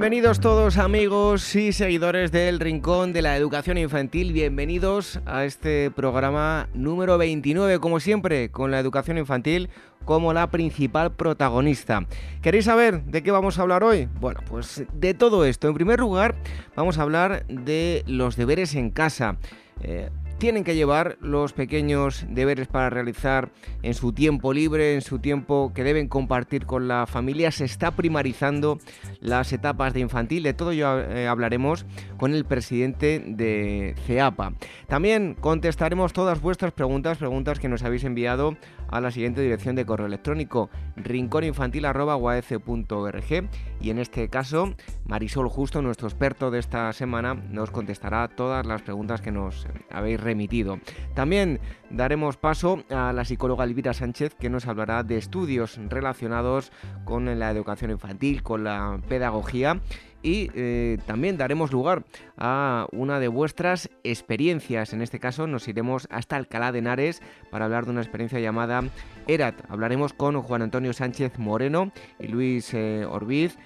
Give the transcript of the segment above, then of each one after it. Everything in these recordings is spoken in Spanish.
Bienvenidos todos amigos y seguidores del Rincón de la Educación Infantil, bienvenidos a este programa número 29, como siempre, con la educación infantil como la principal protagonista. ¿Queréis saber de qué vamos a hablar hoy? Bueno, pues de todo esto. En primer lugar, vamos a hablar de los deberes en casa. Eh, tienen que llevar los pequeños deberes para realizar en su tiempo libre, en su tiempo que deben compartir con la familia. Se está primarizando las etapas de infantil. De todo ello eh, hablaremos con el presidente de CEAPA. También contestaremos todas vuestras preguntas, preguntas que nos habéis enviado a la siguiente dirección de correo electrónico rincóninfantil.org y en este caso Marisol Justo, nuestro experto de esta semana, nos contestará todas las preguntas que nos habéis remitido. También daremos paso a la psicóloga Elvira Sánchez que nos hablará de estudios relacionados con la educación infantil, con la pedagogía y eh, también daremos lugar a una de vuestras experiencias. En este caso nos iremos hasta Alcalá de Henares para hablar de una experiencia llamada ERAT. Hablaremos con Juan Antonio Sánchez Moreno y Luis eh, Orbiz,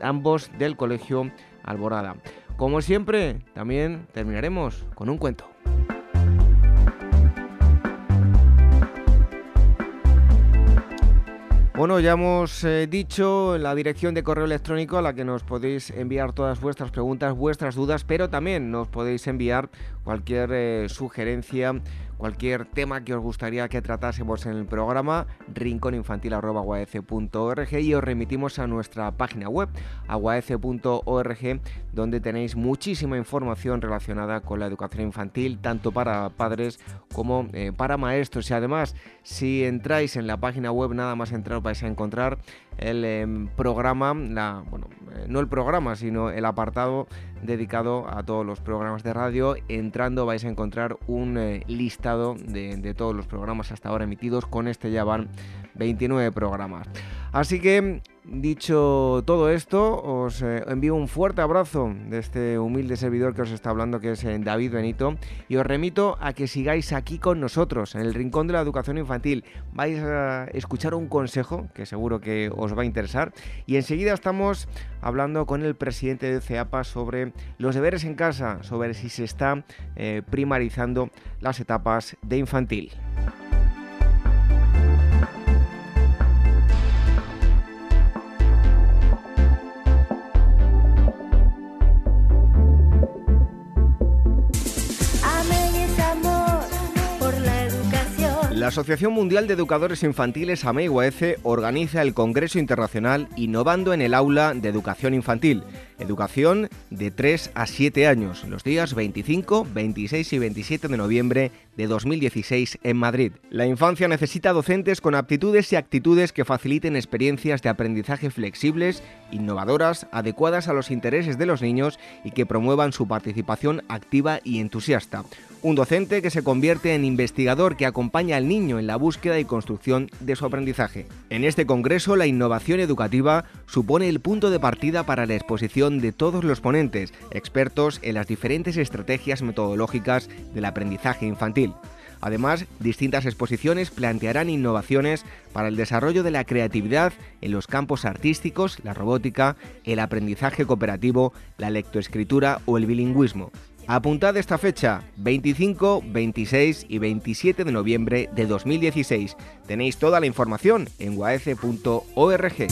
ambos del Colegio Alborada. Como siempre, también terminaremos con un cuento. Bueno, ya hemos eh, dicho la dirección de correo electrónico a la que nos podéis enviar todas vuestras preguntas, vuestras dudas, pero también nos podéis enviar cualquier eh, sugerencia cualquier tema que os gustaría que tratásemos en el programa, rincóninfantil.org y os remitimos a nuestra página web, aguaece.org, donde tenéis muchísima información relacionada con la educación infantil, tanto para padres como eh, para maestros. Y además, si entráis en la página web, nada más entrar vais a encontrar el em, programa, la, bueno, eh, no el programa, sino el apartado dedicado a todos los programas de radio. Entrando vais a encontrar un eh, listado de, de, todos los programas hasta ahora emitidos. Con este ya van 29 programas. Así que Dicho todo esto, os eh, envío un fuerte abrazo de este humilde servidor que os está hablando, que es eh, David Benito, y os remito a que sigáis aquí con nosotros, en el Rincón de la Educación Infantil. Vais a escuchar un consejo que seguro que os va a interesar, y enseguida estamos hablando con el presidente de CEAPA sobre los deberes en casa, sobre si se está eh, primarizando las etapas de infantil. La Asociación Mundial de Educadores Infantiles AMEIUAECE organiza el Congreso Internacional Innovando en el Aula de Educación Infantil, educación de 3 a 7 años, los días 25, 26 y 27 de noviembre de 2016 en Madrid. La infancia necesita docentes con aptitudes y actitudes que faciliten experiencias de aprendizaje flexibles, innovadoras, adecuadas a los intereses de los niños y que promuevan su participación activa y entusiasta. Un docente que se convierte en investigador que acompaña al niño en la búsqueda y construcción de su aprendizaje. En este congreso, la innovación educativa supone el punto de partida para la exposición de todos los ponentes, expertos en las diferentes estrategias metodológicas del aprendizaje infantil. Además, distintas exposiciones plantearán innovaciones para el desarrollo de la creatividad en los campos artísticos, la robótica, el aprendizaje cooperativo, la lectoescritura o el bilingüismo. Apuntad esta fecha, 25, 26 y 27 de noviembre de 2016. Tenéis toda la información en guaece.org.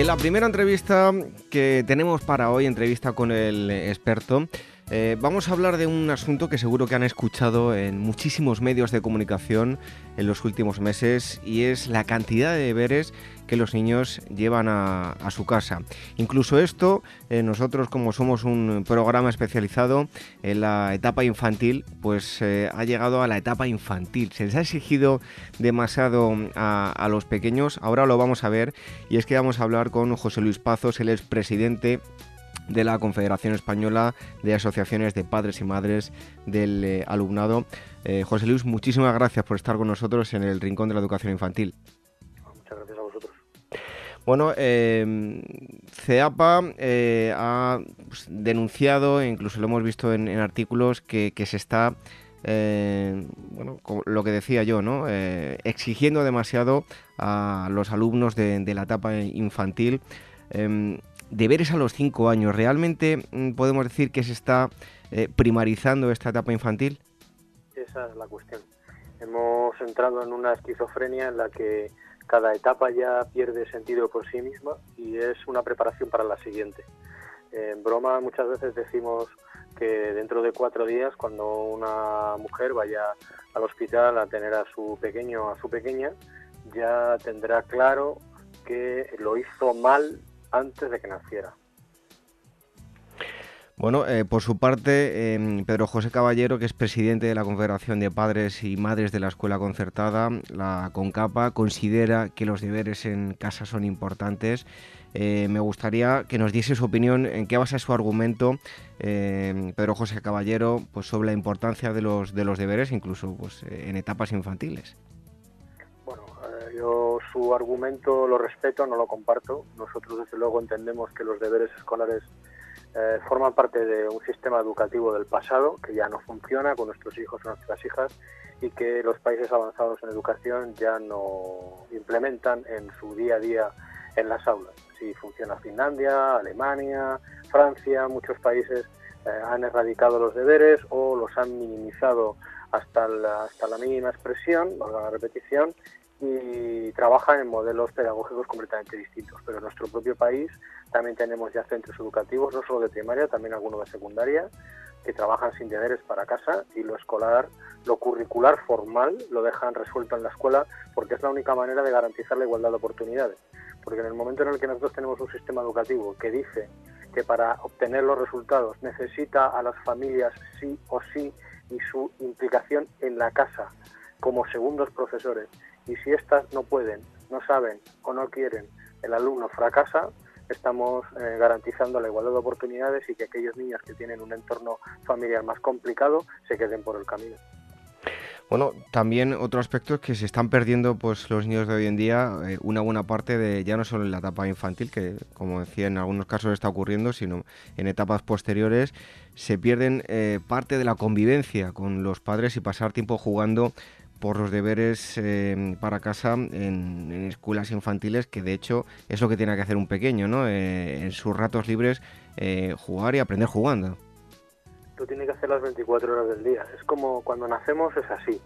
En la primera entrevista que tenemos para hoy, entrevista con el experto, Eh, vamos a hablar de un asunto que seguro que han escuchado en muchísimos medios de comunicación en los últimos meses y es la cantidad de deberes que los niños llevan a, su casa. Incluso esto, eh, nosotros como somos un programa especializado en la etapa infantil, pues eh, ha llegado a la etapa infantil. Se les ha exigido demasiado a, a los pequeños, ahora lo vamos a ver y es que vamos a hablar con José Luis Pazos, él es presidente de la Confederación Española de Asociaciones de Padres y Madres del eh, Alumnado. Eh, José Luis, muchísimas gracias por estar con nosotros en el Rincón de la Educación Infantil. Muchas gracias a vosotros. Bueno, eh, CEAPA ha pues, denunciado, incluso lo hemos visto en, artículos, que, se está, bueno, lo que decía yo, ¿no? exigiendo demasiado a los alumnos de, de la etapa infantil. Deberes a los cinco años, ¿realmente mm, podemos decir que se está eh, primarizando esta etapa infantil? Esa es la cuestión. Hemos entrado en una esquizofrenia en la que cada etapa ya pierde sentido por sí misma y es una preparación para la siguiente. En broma muchas veces decimos que dentro de cuatro días, cuando una mujer vaya al hospital a tener a su pequeño a su pequeña, ya tendrá claro que lo hizo mal antes de que naciera. Bueno, eh, por su parte, em, Pedro José Caballero, que es presidente de la Confederación de Padres y Madres de la Escuela Concertada, la CONCAPA, considera que los deberes en casa son importantes. Eh, me gustaría que nos diese su opinión en qué basa su argumento, em, Pedro José Caballero, pues sobre la importancia de los, de los deberes, incluso pues, en etapas infantiles. Yo su argumento lo respeto, no lo comparto. Nosotros desde luego entendemos que los deberes escolares eh, forman parte de un sistema educativo del pasado que ya no funciona con nuestros hijos o nuestras hijas y que los países avanzados en educación ya no implementan en su día a día en las aulas. Si funciona Finlandia, Alemania, Francia, muchos países eh, han erradicado los deberes o los han minimizado hasta la, hasta la mínima expresión, valga la repetición, y trabajan en modelos pedagógicos completamente distintos. Pero en nuestro propio país también tenemos ya centros educativos, no solo de primaria, también algunos de secundaria, que trabajan sin deberes para casa y lo escolar, lo curricular formal lo dejan resuelto en la escuela porque es la única manera de garantizar la igualdad de oportunidades. Porque en el momento en el que nosotros tenemos un sistema educativo que dice que para obtener los resultados necesita a las familias sí o sí y su implicación en la casa como segundos profesores y si éstas no pueden, no saben o no quieren, el alumno fracasa, estamos eh, garantizando la igualdad de oportunidades y que aquellos niños que tienen un entorno familiar más complicado se queden por el camino. Bueno, también otro aspecto es que se están perdiendo pues los niños de hoy en día eh, una buena parte de ya no solo en la etapa infantil, que como decía en algunos casos está ocurriendo, sino en etapas posteriores se pierden eh, parte de la convivencia con los padres y pasar tiempo jugando por los deberes eh, para casa en, escuelas infantiles, que de hecho es lo que tiene que hacer un pequeño, ¿no? Eh, en sus ratos libres, eh, jugar y aprender jugando. Lo tiene que hacer las 24 horas del día. Es como cuando nacemos, es así.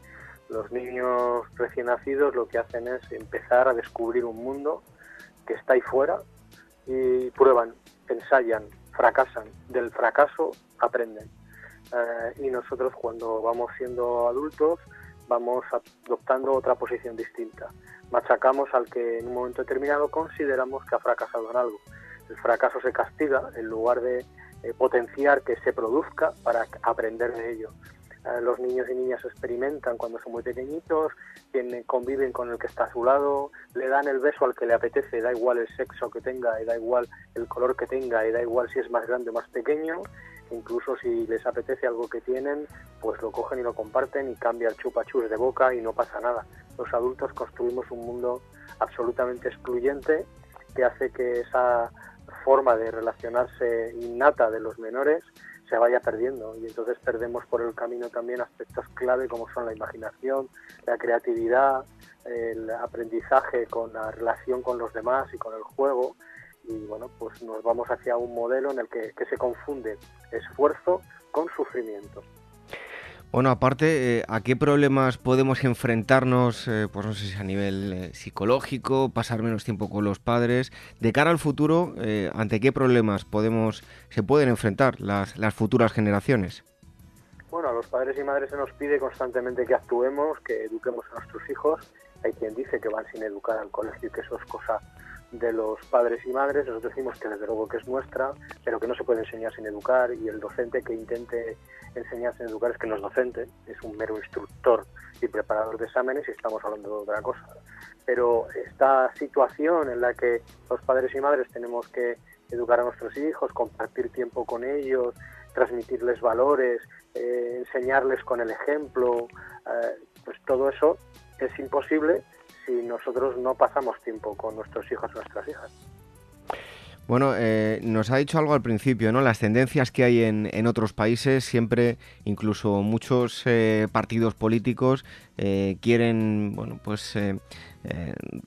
Los niños recién nacidos lo que hacen es empezar a descubrir un mundo que está ahí fuera y prueban, ensayan, fracasan. Del fracaso aprenden. y nosotros cuando vamos siendo adultos, vamos adoptando otra posición distinta. Machacamos al que en un momento determinado consideramos que ha fracasado en algo. El fracaso se castiga en lugar de eh, potenciar que se produzca para aprender de ello. Eh, los niños y niñas experimentan cuando son muy pequeñitos, conviven con el que está a su lado, le dan el beso al que le apetece, da igual el sexo que tenga, da igual el color que tenga, da igual si es más grande o más pequeño, incluso si les apetece algo que tienen, pues lo cogen y lo comparten y cambia el chupachus de boca y no pasa nada. Los adultos construimos un mundo absolutamente excluyente que hace que esa forma de relacionarse innata de los menores se vaya perdiendo y entonces perdemos por el camino también aspectos clave como son la imaginación, la creatividad, el aprendizaje con la relación con los demás y con el juego y bueno, pues nos vamos hacia un modelo en el que, se confunde esfuerzo con sufrimiento. Bueno, aparte, eh, ¿a qué problemas podemos enfrentarnos, eh, pues no sé si a nivel eh, psicológico, pasar menos tiempo con los padres? De cara al futuro, ¿ante qué problemas podemos, se pueden enfrentar las, las futuras generaciones? Bueno, a los padres y madres se nos pide constantemente que actuemos, que eduquemos a nuestros hijos. Hay quien dice que van sin educar al colegio y que eso es cosa de los padres y madres. Nosotros decimos que desde luego que es nuestra, pero que no se puede enseñar sin educar y el docente que intente enseñar sin educar es que no es docente, es un mero instructor y preparador de exámenes y estamos hablando de otra cosa. Pero esta situación en la que los padres y madres tenemos que educar a nuestros hijos, compartir tiempo con ellos, transmitirles valores, eh, enseñarles con el ejemplo, eh, pues todo eso es imposible si nosotros no pasamos tiempo con nuestros hijos o nuestras hijas. Bueno, eh, nos ha dicho algo al principio, ¿no? Las tendencias que hay en, en otros países, siempre, incluso muchos eh, partidos políticos eh, quieren, bueno, pues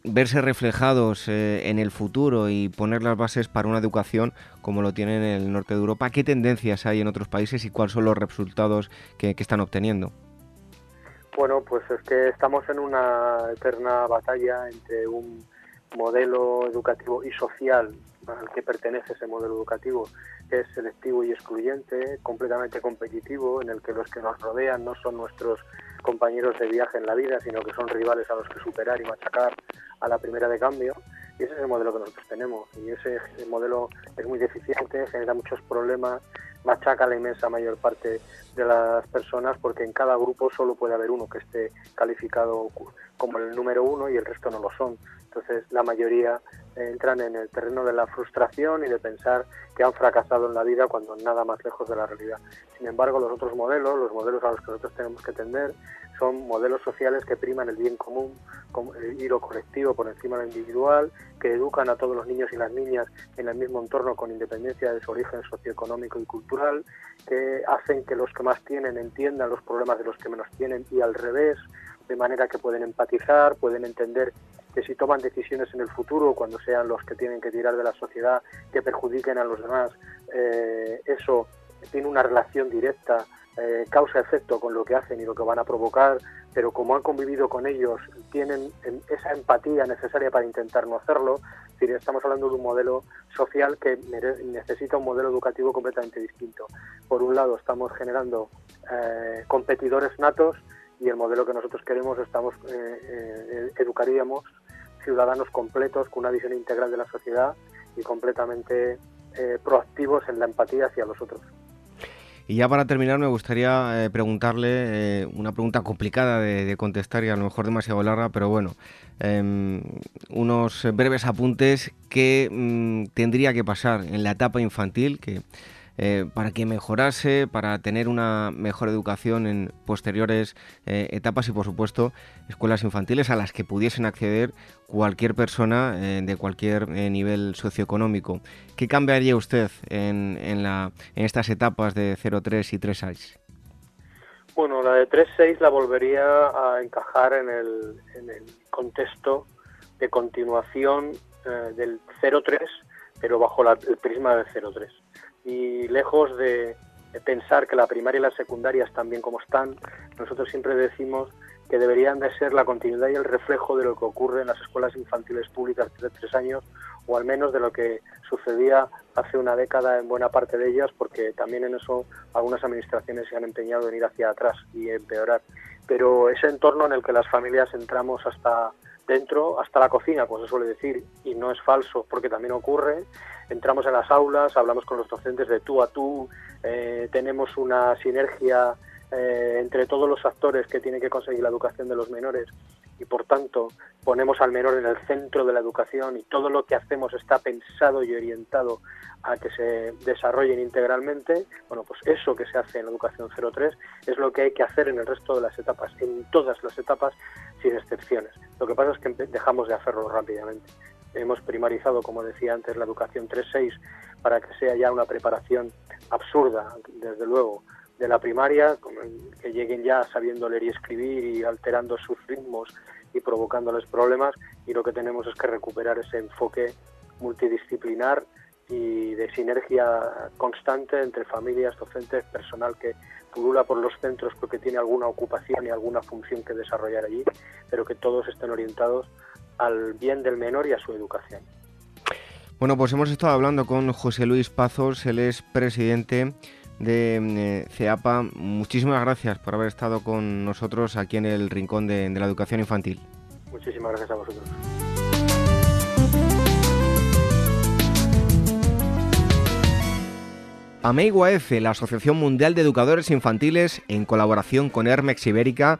verse reflejados en el futuro y poner las bases para una educación como lo tienen en el norte de Europa. ¿Qué tendencias hay en otros países y cuáles son los resultados que están obteniendo? Bueno, pues es que estamos en una eterna batalla entre un modelo educativo y social al que pertenece ese modelo educativo, que es selectivo y excluyente, completamente competitivo, en el que los que nos rodean no son nuestros compañeros de viaje en la vida, sino que son rivales a los que superar y machacar a la primera de cambio. Y ese es el modelo que nosotros tenemos. Y ese modelo es muy deficiente, genera muchos problemas, machaca a la inmensa mayor parte de las personas porque en cada grupo solo puede haber uno que esté calificado como el número uno y el resto no lo son. Entonces la mayoría entran en el terreno de la frustración y de pensar que han fracasado en la vida cuando nada más lejos de la realidad. Sin embargo, los otros modelos, los modelos a los que nosotros tenemos que tender, son modelos sociales que priman el bien común y lo colectivo por encima de lo individual, que educan a todos los niños y las niñas en el mismo entorno con independencia de su origen socioeconómico y cultural, que hacen que los que más tienen entiendan los problemas de los que menos tienen y al revés, de manera que pueden empatizar, pueden entender que si toman decisiones en el futuro, cuando sean los que tienen que tirar de la sociedad, que perjudiquen a los demás, eh, eso tiene una relación directa, eh, causa-efecto con lo que hacen y lo que van a provocar, pero como han convivido con ellos, tienen esa empatía necesaria para intentar no hacerlo. Es estamos hablando de un modelo social que necesita un modelo educativo completamente distinto. Por un lado, estamos generando eh, competidores natos y el modelo que nosotros queremos, estamos educaríamos ciudadanos completos con una visión integral de la sociedad y completamente eh, proactivos en la empatía hacia los otros. Y ya para terminar me gustaría eh, preguntarle eh, una pregunta complicada de, contestar y a lo mejor demasiado larga, pero bueno, em, unos breves apuntes que mm, tendría que pasar en la etapa infantil, que eh, para que mejorase, para tener una mejor educación en posteriores eh, etapas y, por supuesto, escuelas infantiles a las que pudiesen acceder cualquier persona eh, de cualquier nivel socioeconómico. ¿Qué cambiaría usted en, en, la, en estas etapas de 0-3 y 3-6? Bueno, la de 3-6 la volvería a encajar en el, en el contexto de continuación del 0-3, pero bajo el prisma del 0-3 y lejos de, pensar que la primaria y la secundaria están bien como están, nosotros siempre decimos que deberían de ser la continuidad y el reflejo de lo que ocurre en las escuelas infantiles públicas de tres años, o al menos de lo que sucedía hace una década en buena parte de ellas, porque también en eso algunas administraciones se han empeñado en ir hacia atrás y empeorar. Pero ese entorno en el que las familias entramos hasta dentro, hasta la cocina, pues se suele decir, y no es falso, porque también ocurre, entramos en las aulas, hablamos con los docentes de tú a tú, eh, tenemos una sinergia eh, entre todos los actores que tienen que conseguir la educación de los menores y por tanto ponemos al menor en el centro de la educación y todo lo que hacemos está pensado y orientado a que se desarrollen integralmente, bueno, pues eso que se hace en la educación 03 es lo que hay que hacer en el resto de las etapas, en todas las etapas sin excepciones. Lo que pasa es que dejamos de hacerlo rápidamente hemos primarizado, como decía antes, la educación 3-6 para que sea ya una preparación absurda, desde luego, de la primaria, que lleguen ya sabiendo leer y escribir y alterando sus ritmos y provocándoles problemas, y lo que tenemos es que recuperar ese enfoque multidisciplinar y de sinergia constante entre familias, docentes, personal que pulula por los centros porque tiene alguna ocupación y alguna función que desarrollar allí, pero que todos estén orientados al bien del menor y a su educación. Bueno, pues hemos estado hablando con José Luis Pazos, él es presidente de eh, CEAPA. Muchísimas gracias por haber estado con nosotros aquí en el Rincón de, de la Educación Infantil. Muchísimas gracias a vosotros. AMEIGUAF, la Asociación Mundial de Educadores Infantiles, en colaboración con Hermex Ibérica,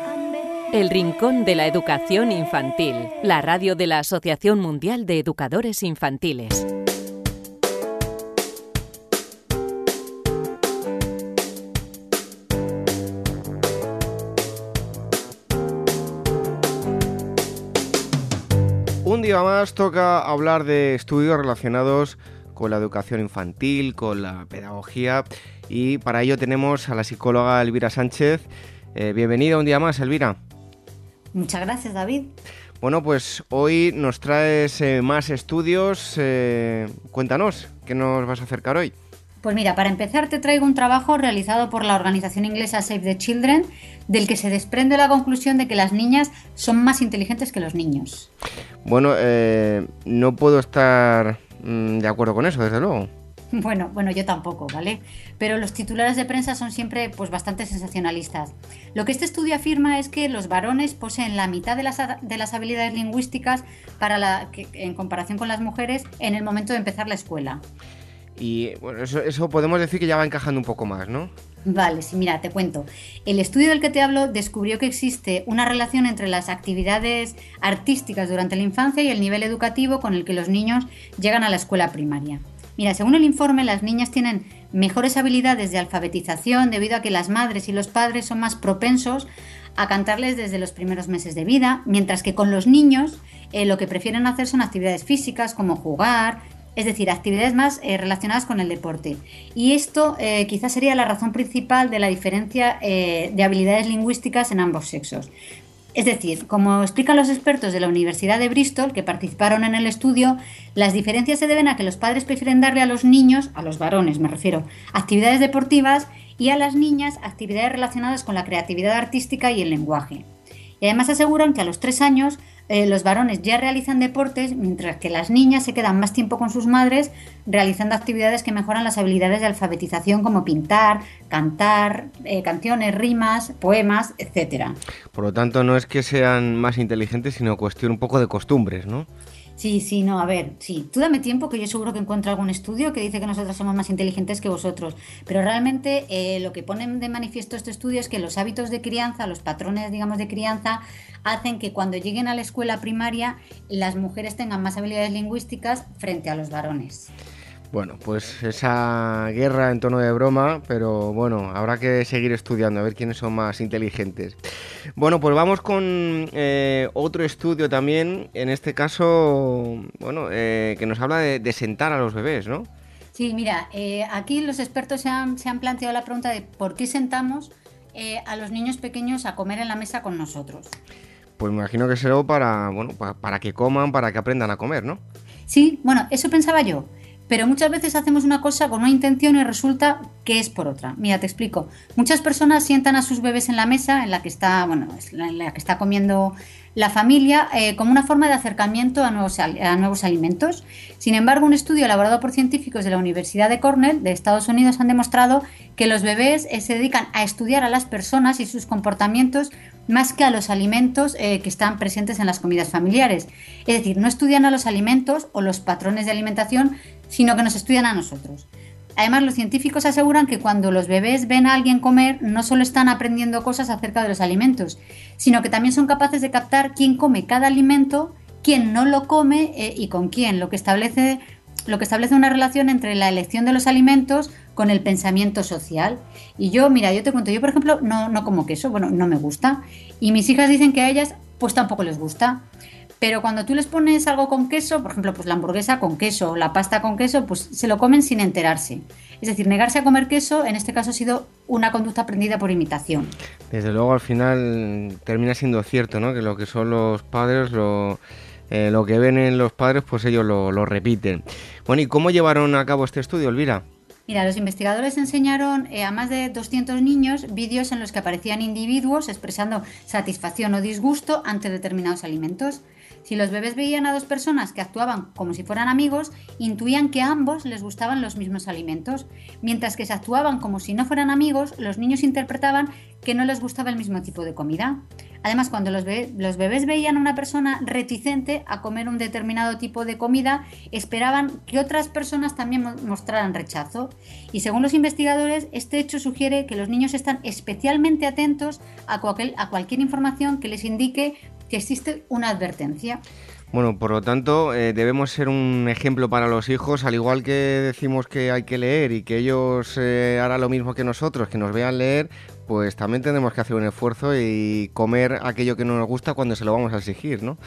El Rincón de la Educación Infantil, la radio de la Asociación Mundial de Educadores Infantiles. Un día más toca hablar de estudios relacionados con la educación infantil, con la pedagogía y para ello tenemos a la psicóloga Elvira Sánchez. Eh, bienvenida un día más, Elvira. Muchas gracias, David. Bueno, pues hoy nos traes eh, más estudios. Eh, cuéntanos, ¿qué nos vas a acercar hoy? Pues mira, para empezar te traigo un trabajo realizado por la organización inglesa Save the Children, del que se desprende la conclusión de que las niñas son más inteligentes que los niños. Bueno, eh, no puedo estar mm, de acuerdo con eso, desde luego. Bueno, bueno, yo tampoco, ¿vale? Pero los titulares de prensa son siempre pues bastante sensacionalistas. Lo que este estudio afirma es que los varones poseen la mitad de las, de las habilidades lingüísticas para la, que, en comparación con las mujeres en el momento de empezar la escuela. Y bueno, eso, eso podemos decir que ya va encajando un poco más, ¿no? Vale, sí, mira, te cuento. El estudio del que te hablo descubrió que existe una relación entre las actividades artísticas durante la infancia y el nivel educativo con el que los niños llegan a la escuela primaria. Mira, según el informe, las niñas tienen mejores habilidades de alfabetización debido a que las madres y los padres son más propensos a cantarles desde los primeros meses de vida, mientras que con los niños eh, lo que prefieren hacer son actividades físicas como jugar, es decir, actividades más eh, relacionadas con el deporte. Y esto eh, quizás sería la razón principal de la diferencia eh, de habilidades lingüísticas en ambos sexos. Es decir, como explican los expertos de la Universidad de Bristol que participaron en el estudio, las diferencias se deben a que los padres prefieren darle a los niños, a los varones me refiero, actividades deportivas y a las niñas actividades relacionadas con la creatividad artística y el lenguaje. Y además aseguran que a los tres años eh, los varones ya realizan deportes, mientras que las niñas se quedan más tiempo con sus madres realizando actividades que mejoran las habilidades de alfabetización como pintar, cantar, eh, canciones, rimas, poemas, etc. Por lo tanto, no es que sean más inteligentes, sino cuestión un poco de costumbres, ¿no? Sí, sí, no, a ver, sí, tú dame tiempo que yo seguro que encuentro algún estudio que dice que nosotros somos más inteligentes que vosotros, pero realmente eh, lo que ponen de manifiesto este estudio es que los hábitos de crianza, los patrones, digamos, de crianza, hacen que cuando lleguen a la escuela primaria las mujeres tengan más habilidades lingüísticas frente a los varones. Bueno, pues esa guerra en tono de broma, pero bueno, habrá que seguir estudiando a ver quiénes son más inteligentes. Bueno, pues vamos con eh, otro estudio también, en este caso, bueno, eh, que nos habla de, sentar a los bebés, ¿no? Sí, mira, eh, aquí los expertos se han, planteado la pregunta de por qué sentamos a los niños pequeños a comer en la mesa con nosotros. Pues me imagino que será para, bueno, para que coman, para que aprendan a comer, ¿no? Sí, bueno, eso pensaba yo pero muchas veces hacemos una cosa con una intención y resulta que es por otra. Mira, te explico. Muchas personas sientan a sus bebés en la mesa en la que está, bueno, en la que está comiendo la familia eh, como una forma de acercamiento a nuevos, alimentos. Sin embargo, un estudio elaborado por científicos de la Universidad de Cornell de Estados Unidos han demostrado que los bebés eh, se dedican a estudiar a las personas y sus comportamientos más que a los alimentos eh, que están presentes en las comidas familiares. Es decir, no estudian a los alimentos o los patrones de alimentación, sino que nos estudian a nosotros. Además, los científicos aseguran que cuando los bebés ven a alguien comer, no solo están aprendiendo cosas acerca de los alimentos, sino que también son capaces de captar quién come cada alimento, quién no lo come eh, y con quién, lo que establece lo que establece una relación entre la elección de los alimentos con el pensamiento social. Y yo, mira, yo te cuento, yo por ejemplo no, no como queso, bueno, no me gusta. Y mis hijas dicen que a ellas pues tampoco les gusta. Pero cuando tú les pones algo con queso, por ejemplo, pues la hamburguesa con queso, la pasta con queso, pues se lo comen sin enterarse. Es decir, negarse a comer queso en este caso ha sido una conducta aprendida por imitación. Desde luego al final termina siendo cierto, ¿no? Que lo que son los padres, lo, eh, lo que ven en los padres, pues ellos lo, lo repiten. Bueno, ¿y cómo llevaron a cabo este estudio, Elvira? Mira, los investigadores enseñaron eh, a más de 200 niños vídeos en los que aparecían individuos expresando satisfacción o disgusto ante determinados alimentos. Si los bebés veían a dos personas que actuaban como si fueran amigos, intuían que a ambos les gustaban los mismos alimentos, mientras que si actuaban como si no fueran amigos, los niños interpretaban que no les gustaba el mismo tipo de comida. Además, cuando los, bebés veían a una persona reticente a comer un determinado tipo de comida, esperaban que otras personas también mostraran rechazo. Y según los investigadores, este hecho sugiere que los niños están especialmente atentos a cualquier información que les indique que existe una advertencia. Bueno, por lo tanto, eh, debemos ser un ejemplo para los hijos, al igual que decimos que hay que leer y que ellos eh, harán lo mismo que nosotros, que nos vean leer, pues también tenemos que hacer un esfuerzo y comer aquello que no nos gusta cuando se lo vamos a exigir, ¿no?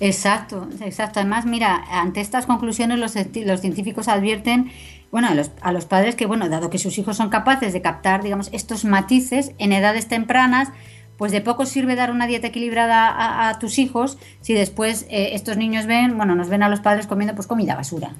Exacto, exacto. Además, mira, ante estas conclusiones los, los científicos advierten bueno, a los, a los, padres que, bueno, dado que sus hijos son capaces de captar, digamos, estos matices en edades tempranas, pues de poco sirve dar una dieta equilibrada a, tus hijos si después eh, estos niños ven, bueno, nos ven a los padres comiendo pues comida basura.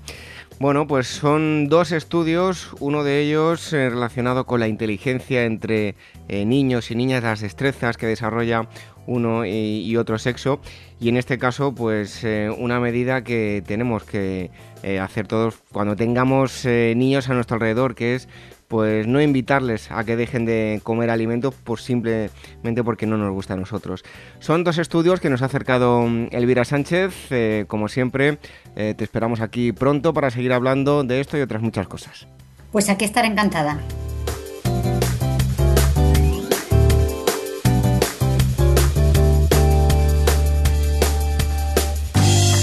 Bueno, pues son dos estudios, uno de ellos eh, relacionado con la inteligencia entre eh, niños y niñas, las destrezas que desarrolla uno y, otro sexo, y en este caso, pues una medida que tenemos que hacer todos cuando tengamos niños a nuestro alrededor, que es pues no invitarles a que dejen de comer alimentos por simplemente porque no nos gusta a nosotros. Son dos estudios que nos ha acercado mm, Elvira Sánchez. Eh, como siempre, eh, te esperamos aquí pronto para seguir hablando de esto y otras muchas cosas. Pues aquí estaré encantada.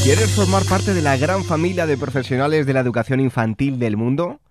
¿Quieres formar parte de la gran familia de profesionales de la educación infantil del mundo?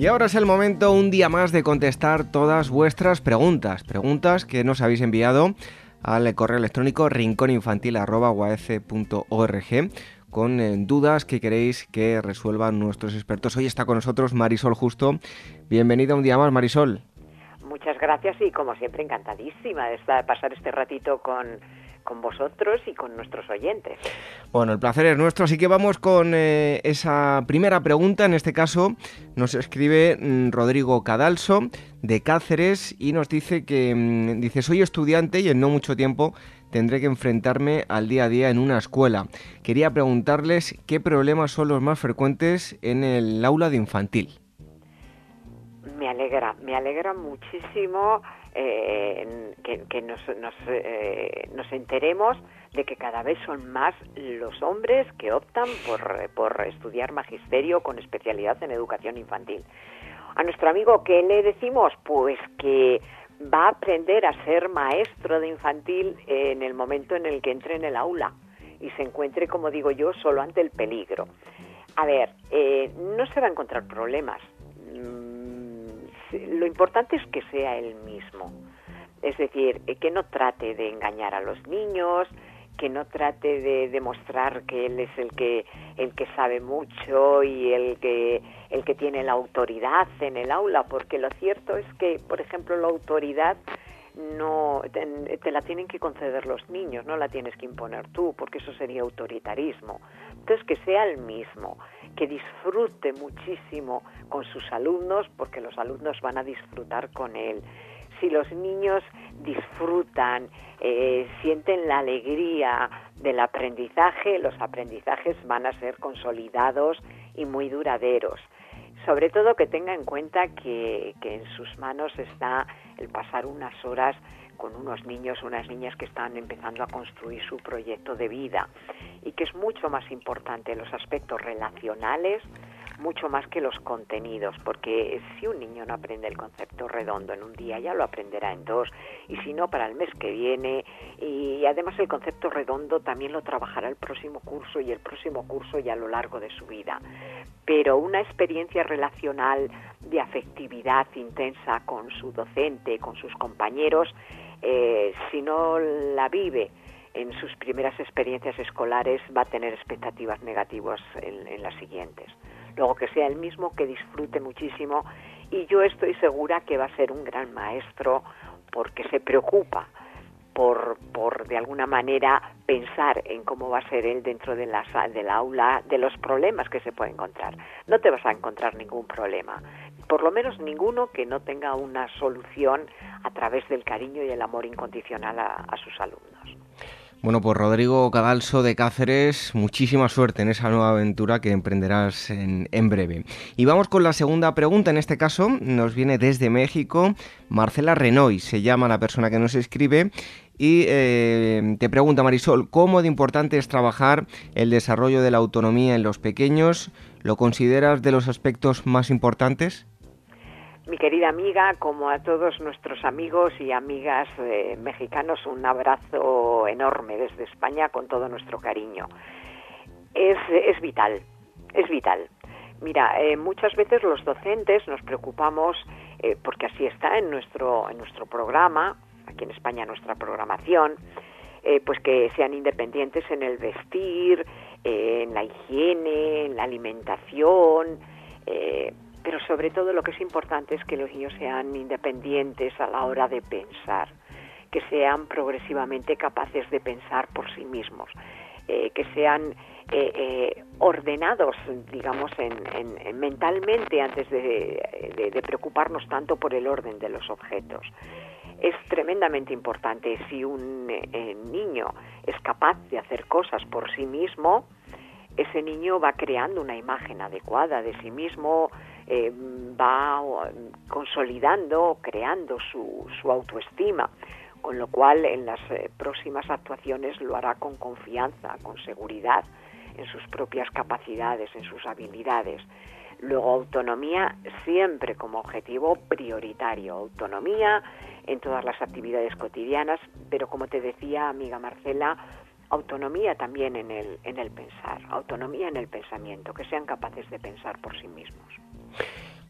Y ahora es el momento un día más de contestar todas vuestras preguntas, preguntas que nos habéis enviado al correo electrónico rincóninfantil.org con eh, dudas que queréis que resuelvan nuestros expertos. Hoy está con nosotros Marisol Justo. Bienvenida un día más, Marisol. Muchas gracias y como siempre encantadísima de pasar este ratito con con vosotros y con nuestros oyentes. Bueno, el placer es nuestro, así que vamos con eh, esa primera pregunta. En este caso nos escribe mm, Rodrigo Cadalso de Cáceres y nos dice que mm, dice soy estudiante y en no mucho tiempo tendré que enfrentarme al día a día en una escuela. Quería preguntarles qué problemas son los más frecuentes en el aula de infantil. Alegra, me alegra muchísimo eh, que, nos, eh, nos, enteremos de que cada vez son más los hombres que optan por, por estudiar magisterio con especialidad en educación infantil. A nuestro amigo, ¿qué le decimos? Pues que va a aprender a ser maestro de infantil en el momento en el que entre en el aula y se encuentre, como digo yo, solo ante el peligro. A ver, eh, no se va a encontrar problemas lo importante es que sea él mismo. Es decir, eh, que no trate de engañar a los niños, que no trate de demostrar que él es el que el que sabe mucho y el que el que tiene la autoridad en el aula, porque lo cierto es que, por ejemplo, la autoridad no te, la tienen que conceder los niños, no la tienes que imponer tú, porque eso sería autoritarismo. Entonces que sea el mismo, que disfrute muchísimo con sus alumnos, porque los alumnos van a disfrutar con él. Si los niños disfrutan, eh, sienten la alegría del aprendizaje, los aprendizajes van a ser consolidados y muy duraderos sobre todo que tenga en cuenta que, en sus manos está el pasar unas horas con unos niños, unas niñas que están empezando a construir su proyecto de vida. Y que es mucho más importante los aspectos relacionales, mucho más que los contenidos, porque si un niño no aprende el concepto redondo en un día, ya lo aprenderá en dos, y si no, para el mes que viene, y además el concepto redondo también lo trabajará el próximo curso y el próximo curso y a lo largo de su vida. Pero una experiencia relacional de afectividad intensa con su docente, con sus compañeros, eh, si no la vive, en sus primeras experiencias escolares va a tener expectativas negativas en las siguientes luego que sea el mismo, que disfrute muchísimo y yo estoy segura que va a ser un gran maestro porque se preocupa por, por de alguna manera pensar en cómo va a ser él dentro de la, del aula, de los problemas que se puede encontrar. No te vas a encontrar ningún problema, por lo menos ninguno que no tenga una solución a través del cariño y el amor incondicional a sus alumnos. Bueno, pues Rodrigo Cadalso de Cáceres, muchísima suerte en esa nueva aventura que emprenderás en, breve. Y vamos con la segunda pregunta, en este caso nos viene desde México, Marcela Renoy, se llama la persona que nos escribe, y eh, te pregunta Marisol, ¿cómo de importante es trabajar el desarrollo de la autonomía en los pequeños? ¿Lo consideras de los aspectos más importantes? Mi querida amiga, como a todos nuestros amigos y amigas eh, mexicanos, un abrazo enorme desde España con todo nuestro cariño. Es, es vital, es vital. Mira, eh, muchas veces los docentes nos preocupamos, eh, porque así está en nuestro, en nuestro programa, aquí en España nuestra programación, pues que sean independientes en el vestir, en la higiene, en la alimentación, pero sobre todo lo que es importante es que los niños sean independientes a la hora de pensar, que sean progresivamente capaces de pensar por sí mismos, eh, que sean eh, eh, ordenados, digamos, en, mentalmente antes de, de, preocuparnos tanto por el orden de los objetos. Es tremendamente importante si un niño es capaz de hacer cosas por sí mismo, ese niño va creando una imagen adecuada de sí mismo, eh, va consolidando, creando su, su, autoestima, con lo cual en las eh, próximas actuaciones lo hará con confianza, con seguridad en sus propias capacidades, en sus habilidades. Luego autonomía siempre como objetivo prioritario, autonomía en todas las actividades cotidianas, pero como te decía amiga Marcela, autonomía también en el, en el pensar, autonomía en el pensamiento, que sean capaces de pensar por sí mismos.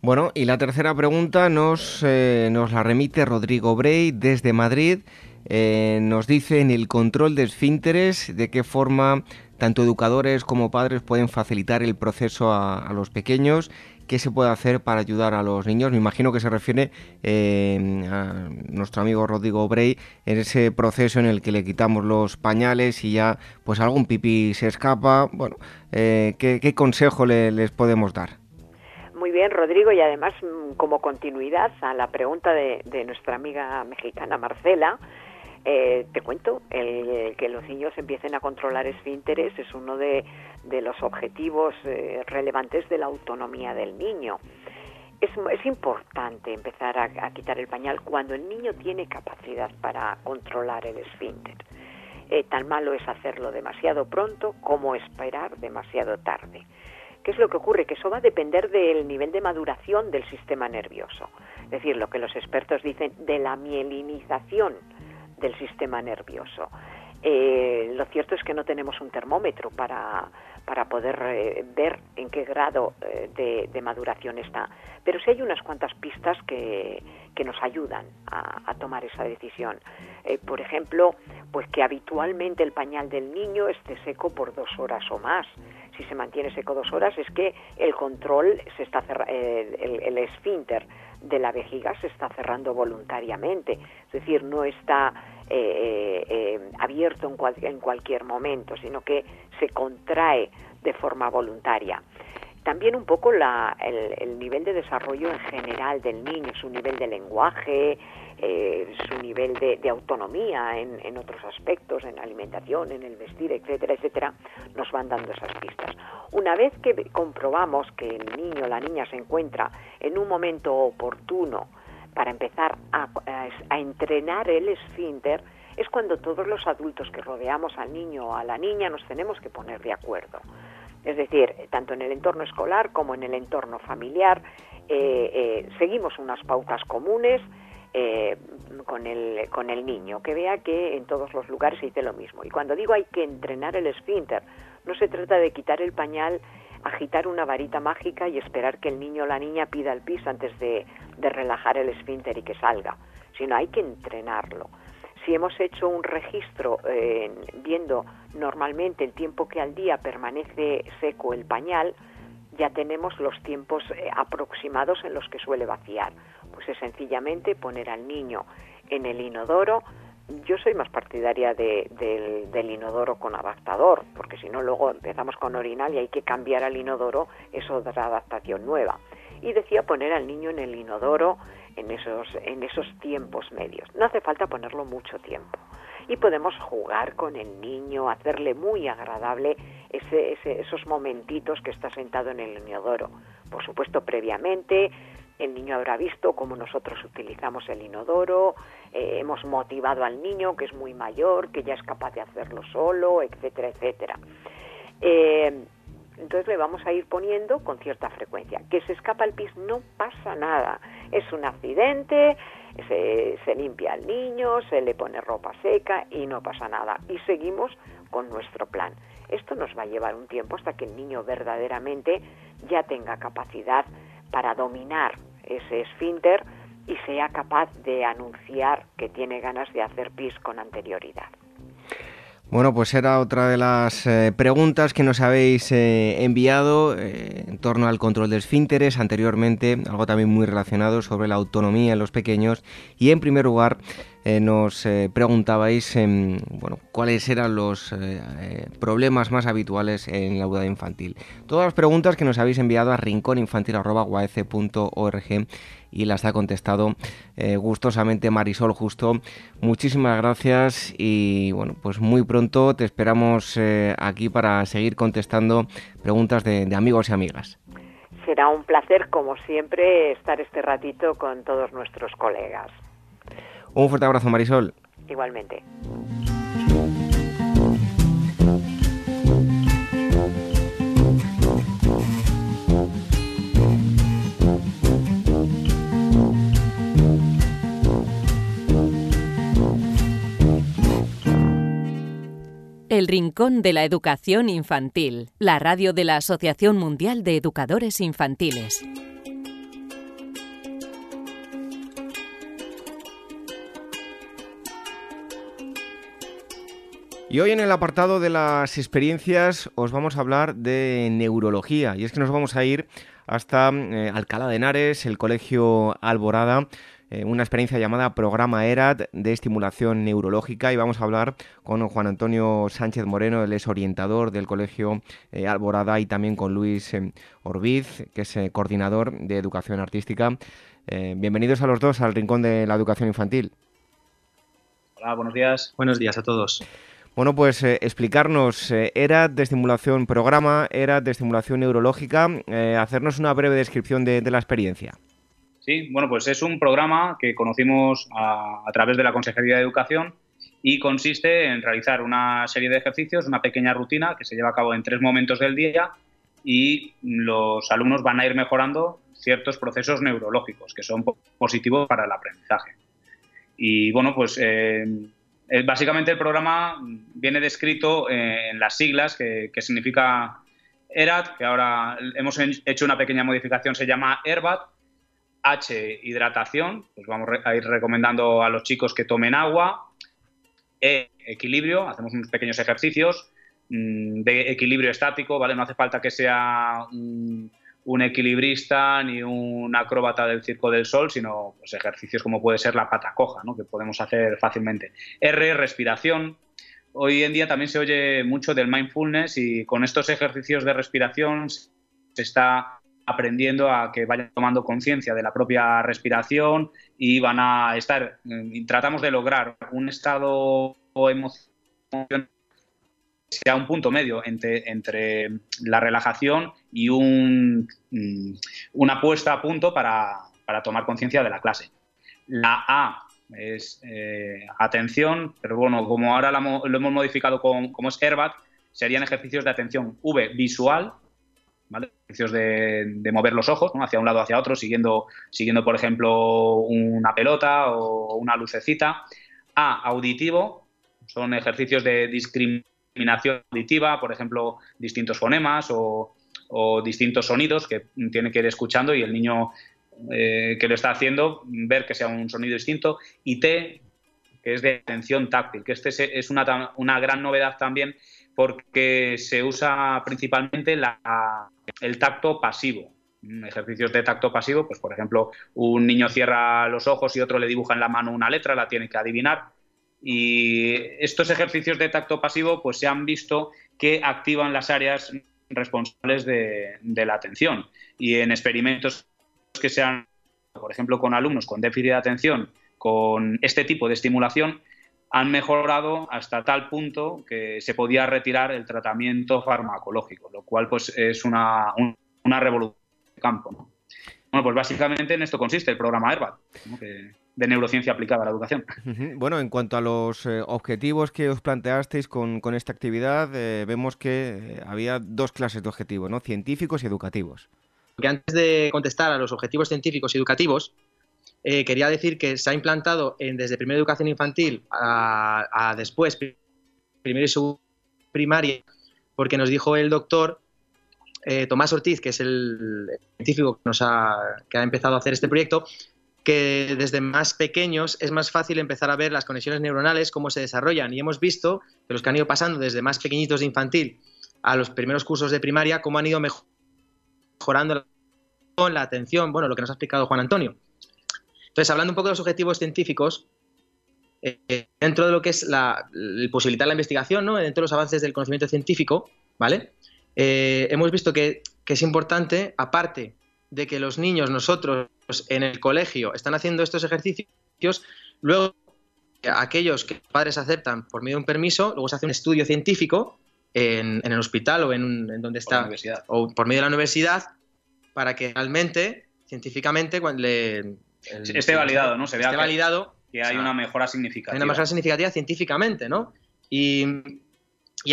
Bueno, y la tercera pregunta nos, eh, nos la remite Rodrigo Brey desde Madrid. Eh, nos dice en el control de esfínteres de qué forma tanto educadores como padres pueden facilitar el proceso a, los pequeños, qué se puede hacer para ayudar a los niños. Me imagino que se refiere eh, a nuestro amigo Rodrigo Brey en ese proceso en el que le quitamos los pañales y ya pues algún pipí se escapa. Bueno, ¿qué, consejo les podemos dar? Muy bien, Rodrigo, y además mm, como continuidad a la pregunta de, nuestra amiga mexicana Marcela, eh, te cuento, el, que los niños empiecen a controlar esfínteres es uno de, los objetivos eh, relevantes de la autonomía del niño. Es, es importante empezar a, quitar el pañal cuando el niño tiene capacidad para controlar el esfínter. Eh, tan malo es hacerlo demasiado pronto como esperar demasiado tarde. ¿Qué es lo que ocurre? Que eso va a depender del nivel de maduración del sistema nervioso. Es decir, lo que los expertos dicen de la mielinización del sistema nervioso. Eh, lo cierto es que no tenemos un termómetro para, para poder eh, ver en qué grado eh, de, maduración está. Pero sí hay unas cuantas pistas que, que nos ayudan a, a, tomar esa decisión. por ejemplo, pues que habitualmente el pañal del niño esté seco por dos horas o más si se mantiene seco dos horas, es que el control se está eh, el, el esfínter de la vejiga se está cerrando voluntariamente, es decir, no está eh, eh, abierto en, en, cualquier momento, sino que se contrae de forma voluntaria. También un poco la, el, nivel de desarrollo en general del niño, su nivel de lenguaje, eh, su nivel de, autonomía en, otros aspectos, en alimentación, en el vestir, etcétera, etcétera, nos van dando esas pistas. Una vez que comprobamos que el niño o la niña se encuentra en un momento oportuno para empezar a, a entrenar el esfínter, es cuando todos los adultos que rodeamos al niño o a la niña nos tenemos que poner de acuerdo. Es decir, tanto en el entorno escolar como en el entorno familiar, eh, eh, seguimos unas pautas comunes eh, con, el, con el niño, que vea que en todos los lugares se dice lo mismo. Y cuando digo hay que entrenar el esfínter, no se trata de quitar el pañal, agitar una varita mágica y esperar que el niño o la niña pida el piso antes de, de relajar el esfínter y que salga, sino hay que entrenarlo si hemos hecho un registro eh, viendo normalmente el tiempo que al día permanece seco el pañal, ya tenemos los tiempos eh, aproximados en los que suele vaciar. Pues es sencillamente poner al niño en el inodoro. Yo soy más partidaria del, inodoro con adaptador, porque si no luego empezamos con orinal y hay que cambiar al inodoro, es otra adaptación nueva. Y decía poner al niño en el inodoro en esos, en esos tiempos medios. No hace falta ponerlo mucho tiempo. Y podemos jugar con el niño, hacerle muy agradable ese, esos momentitos que está sentado en el inodoro. Por supuesto, previamente el niño habrá visto cómo nosotros utilizamos el inodoro, eh, hemos motivado al niño que es muy mayor, que ya es capaz de hacerlo solo, etcétera, etcétera. Eh, entonces le vamos a ir poniendo con cierta frecuencia. Que se escapa el pis no pasa nada. Es un accidente, se, se limpia al niño, se le pone ropa seca y no pasa nada. Y seguimos con nuestro plan. Esto nos va a llevar un tiempo hasta que el niño verdaderamente ya tenga capacidad para dominar ese esfínter y sea capaz de anunciar que tiene ganas de hacer pis con anterioridad. Bueno, pues era otra de las eh, preguntas que nos habéis eh, enviado eh, en torno al control de esfínteres anteriormente, algo también muy relacionado sobre la autonomía en los pequeños. Y en primer lugar, nos preguntabais em, bueno, cuáles eran los problemas más habituales en la auda infantil. Todas las preguntas que nos habéis enviado a rincóninfantil.org y las ha contestado eh, gustosamente Marisol Justo. Muchísimas gracias y bueno, pues muy pronto te esperamos eh, aquí para seguir contestando preguntas de amigos y amigas. Será un placer, como siempre, estar este ratito con todos nuestros colegas. Un fuerte abrazo, Marisol. Igualmente. El Rincón de la Educación Infantil, la radio de la Asociación Mundial de Educadores Infantiles. Y hoy en el apartado de las experiencias os vamos a hablar de neurología y es que nos vamos a ir hasta eh, Alcalá de Henares, el Colegio Alborada, eh, una experiencia llamada Programa ERAT de estimulación neurológica y vamos a hablar con Juan Antonio Sánchez Moreno, él es orientador del Colegio eh, Alborada y también con Luis eh, Orbiz, que es coordinador de educación artística. bienvenidos a los dos al Rincón de la Educación Infantil. Hola, buenos días. Buenos días a todos. Bueno, pues explicarnos, ERAT de estimulación programa, ERAT de estimulación neurológica, hacernos una breve descripción de la experiencia. Sí, bueno, pues es un programa que conocimos a, través de la Consejería de Educación y consiste en realizar una serie de ejercicios, una pequeña rutina que se lleva a cabo en tres momentos del día y los alumnos van a ir mejorando ciertos procesos neurológicos que son positivos para el aprendizaje. Y bueno, pues eh, eh, básicamente el programa viene descrito en las siglas que, que significa ERAT, que ahora hemos hecho una pequeña modificación, se llama ERBAT, H, hidratación, pues vamos a ir recomendando a los chicos que tomen agua. E, equilibrio, hacemos unos pequeños ejercicios. mm, de equilibrio estático, ¿vale? No hace falta que sea un, equilibrista ni un acróbata del Circo del Sol, sino pues, ejercicios como puede ser la pata coja, ¿no? que podemos hacer fácilmente. R, respiración. Hoy en día también se oye mucho del mindfulness y con estos ejercicios de respiración se está aprendiendo a que vayan tomando conciencia de la propia respiración y van a estar, y tratamos de lograr un estado emocional sea un punto medio entre, entre la relajación y mm, una puesta a punto para, para tomar conciencia de la clase. La A es eh, atención, pero bueno, como ahora lo hemos modificado como es Herbat, serían ejercicios de atención V visual, Ejercicios de, mover los ojos hacia un lado, hacia otro, siguiendo, siguiendo, por ejemplo, una pelota o una lucecita. A, auditivo, son ejercicios de discriminación auditiva, por ejemplo, distintos fonemas o, distintos sonidos que tiene que ir escuchando y el niño eh, que lo está haciendo ver que sea un sonido distinto. Y T, que es de atención táctil, que este es una, una gran novedad también porque se usa principalmente el tacto pasivo. Ejercicios de tacto pasivo, pues por ejemplo, un niño cierra los ojos y otro le dibuja en la mano una letra, la tiene que adivinar. Y estos ejercicios de tacto pasivo, pues se han visto que activan las áreas responsables de, la atención. Y en experimentos que se han, por ejemplo, con alumnos con déficit de atención, con este tipo de estimulación, han mejorado hasta tal punto que se podía retirar el tratamiento farmacológico, lo cual pues es una, una revolución de campo. Bueno, pues básicamente en esto consiste el programa HERBAT, de neurociencia aplicada a la educación. Bueno, en cuanto a los eh, objetivos que os planteasteis con, esta actividad, eh, vemos que eh, había dos clases de objetivos, ¿no? científicos y educativos. Que antes de contestar a los objetivos científicos y educativos, eh, quería decir que se ha implantado en, desde primera educación infantil a, después, primero y segundo primaria, porque nos dijo el doctor eh, Tomás Ortiz, que es el científico que, nos ha, que ha empezado a hacer este proyecto, que desde más pequeños es más fácil empezar a ver las conexiones neuronales, cómo se desarrollan. Y hemos visto que los que han ido pasando desde más pequeñitos de infantil a los primeros cursos de primaria, cómo han ido mejorando la atención, bueno, lo que nos ha explicado Juan Antonio. Entonces, hablando un poco de los objetivos científicos, eh, dentro de lo que es la, el posibilitar la investigación, ¿no? dentro de los avances del conocimiento científico, ¿vale? Eh, hemos visto que, es importante, aparte de que los niños, nosotros en el colegio, están haciendo estos ejercicios, luego aquellos que padres aceptan por medio de un permiso, luego se hace un estudio científico en, el hospital o en, donde está, o por medio de la universidad, para que realmente, científicamente, cuando le, esté validado, ¿no? Se vea esté validado. Que hay una mejora significativa. Hay una mejora significativa científicamente, ¿no? Y,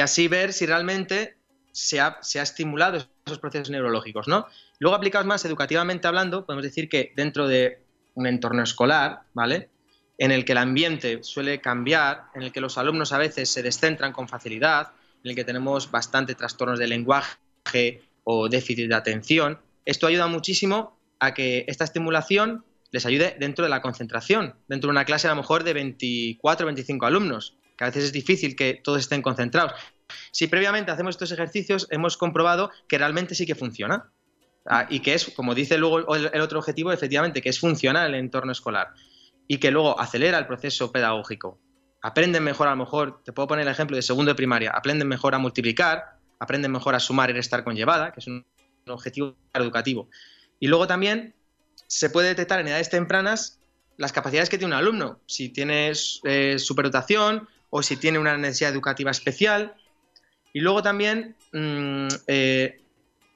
así ver si realmente se ha, se ha, estimulado esos procesos neurológicos, ¿no? Luego, aplicados más educativamente hablando, podemos decir que dentro de un entorno escolar, ¿vale? En el que el ambiente suele cambiar, en el que los alumnos a veces se descentran con facilidad, en el que tenemos bastante trastornos de lenguaje o déficit de atención, esto ayuda muchísimo a que esta estimulación les ayude dentro de la concentración, dentro de una clase a lo mejor de 24 o 25 alumnos, que a veces es difícil que todos estén concentrados. Si previamente hacemos estos ejercicios, hemos comprobado que realmente sí que funciona. Ah, y que es, como dice luego el otro objetivo, efectivamente, que es funcional el entorno escolar y que luego acelera el proceso pedagógico. Aprenden mejor, a lo mejor, te puedo poner el ejemplo de segundo de primaria, aprenden mejor a multiplicar, aprenden mejor a sumar y restar con llevada, que es un objetivo educativo. Y luego también se puede detectar en edades tempranas las capacidades que tiene un alumno, si tiene eh, superdotación o si tiene una necesidad educativa especial. Y luego también mm, eh,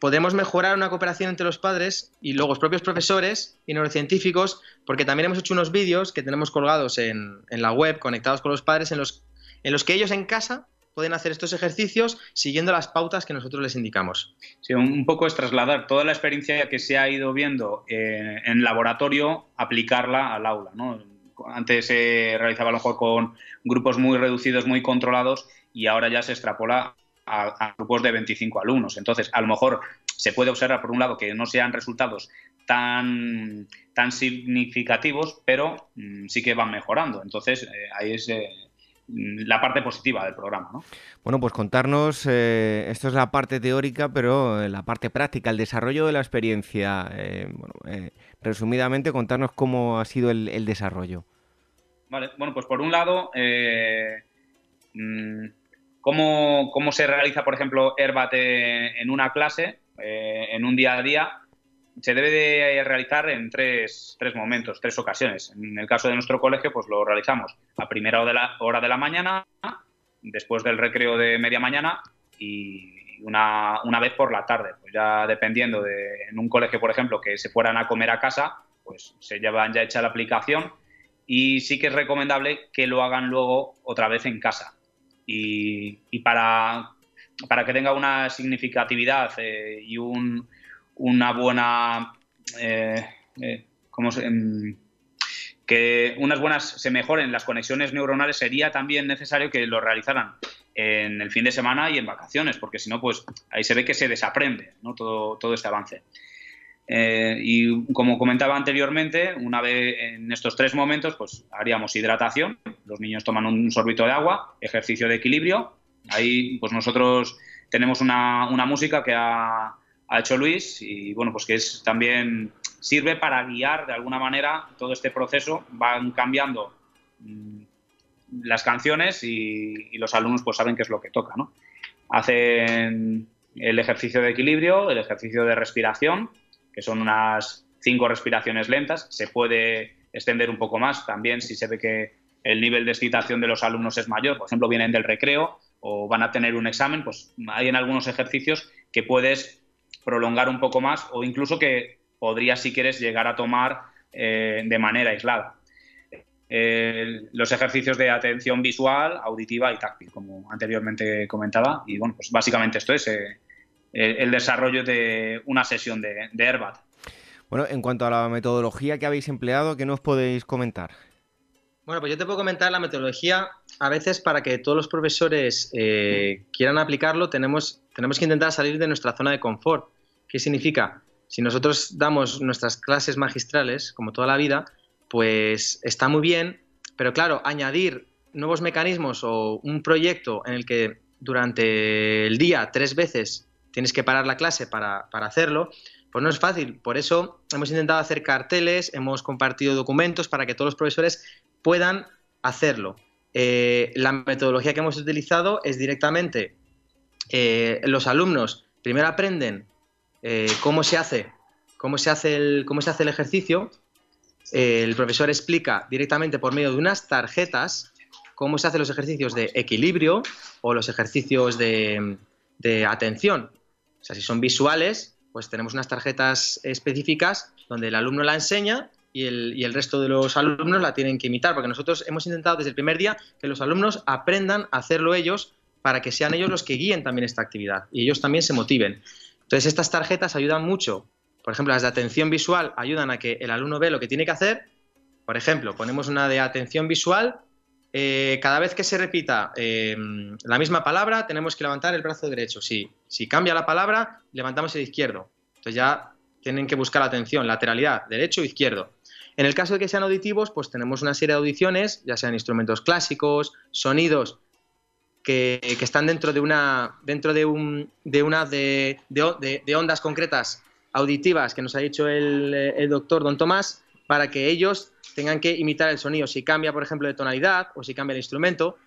podemos mejorar una cooperación entre los padres y luego los propios profesores y neurocientíficos, porque también hemos hecho unos vídeos que tenemos colgados en, la web, conectados con los padres, en los, en los que ellos en casa pueden hacer estos ejercicios siguiendo las pautas que nosotros les indicamos. Sí, un poco es trasladar toda la experiencia que se ha ido viendo eh, en laboratorio, aplicarla al aula. Antes se realizaba a lo mejor con grupos muy reducidos, muy controlados, y ahora ya se extrapola a, grupos de 25 alumnos. Entonces, a lo mejor se puede observar, por un lado, que no sean resultados tan, tan significativos, pero mm, sí que van mejorando. Entonces, eh, ahí es... Eh, la parte positiva del programa. ¿no? Bueno, pues contarnos, eh, esto es la parte teórica, pero la parte práctica, el desarrollo de la experiencia. bueno, resumidamente, contarnos cómo ha sido el, desarrollo. Vale, bueno, pues por un lado, mm, ¿cómo, ¿cómo, se realiza, por ejemplo, Herbat en una clase, en un día a día? se debe de realizar en tres, tres, momentos, tres ocasiones. En el caso de nuestro colegio, pues lo realizamos a primera hora de la, hora de la mañana, después del recreo de media mañana y una, una, vez por la tarde. Pues ya dependiendo de, en un colegio, por ejemplo, que se fueran a comer a casa, pues se llevan ya hecha la aplicación y sí que es recomendable que lo hagan luego otra vez en casa. Y, para, para que tenga una significatividad eh, y un una buena... Eh, eh, em, que unas buenas se mejoren las conexiones neuronales, sería también necesario que lo realizaran en el fin de semana y en vacaciones, porque si no, pues ahí se ve que se desaprende ¿no? todo, todo este avance. Eh, y como comentaba anteriormente, una vez en estos tres momentos, pues haríamos hidratación, los niños toman un sorbito de agua, ejercicio de equilibrio, ahí pues nosotros tenemos una, una música que ha, hecho Luis y bueno, pues que es también sirve para guiar de alguna manera todo este proceso, van cambiando mm, las canciones y, los alumnos pues saben qué es lo que toca, ¿no? Hacen el ejercicio de equilibrio, el ejercicio de respiración, que son unas cinco respiraciones lentas, se puede extender un poco más también si se ve que el nivel de excitación de los alumnos es mayor, por ejemplo, vienen del recreo o van a tener un examen, pues hay en algunos ejercicios que puedes prolongar un poco más o incluso que podrías, si quieres, llegar a tomar eh, de manera aislada. Los ejercicios de atención visual, auditiva y táctil, como anteriormente comentaba. Y bueno, pues básicamente esto es eh, el desarrollo de una sesión de, de Herbat. Bueno, en cuanto a la metodología que habéis empleado, ¿qué nos podéis comentar? Bueno, pues yo te puedo comentar la metodología. A veces para que todos los profesores quieran aplicarlo, tenemos tenemos que intentar salir de nuestra zona de confort. ¿Qué significa? Si nosotros damos nuestras clases magistrales, como toda la vida, pues está muy bien, pero claro, añadir nuevos mecanismos o un proyecto en el que durante el día tres veces tienes que parar la clase para, hacerlo, pues no es fácil. Por eso hemos intentado hacer carteles, hemos compartido documentos para que todos los profesores puedan hacerlo. Eh, la metodología que hemos utilizado es directamente eh, los alumnos primero aprenden eh, cómo se hace, cómo se hace el, cómo se hace el ejercicio. El profesor explica directamente por medio de unas tarjetas cómo se hacen los ejercicios de equilibrio o los ejercicios de, atención. O sea, si son visuales, pues tenemos unas tarjetas específicas donde el alumno la enseña y el, y el, resto de los alumnos la tienen que imitar, porque nosotros hemos intentado desde el primer día que los alumnos aprendan a hacerlo ellos para que sean ellos los que guíen también esta actividad y ellos también se motiven. Entonces, estas tarjetas ayudan mucho. Por ejemplo, las de atención visual ayudan a que el alumno ve lo que tiene que hacer. Por ejemplo, ponemos una de atención visual. Eh, cada vez que se repita eh, la misma palabra, tenemos que levantar el brazo derecho. Si, si cambia la palabra, levantamos el izquierdo. Entonces ya tienen que buscar la atención, lateralidad, derecho izquierdo. En el caso de que sean auditivos, pues tenemos una serie de audiciones, ya sean instrumentos clásicos, sonidos que, están dentro de una, dentro de, un, de una de, de, ondas concretas auditivas que nos ha dicho el, doctor Don Tomás para que ellos tengan que imitar el sonido. Si cambia, por ejemplo, de tonalidad o si cambia el instrumento,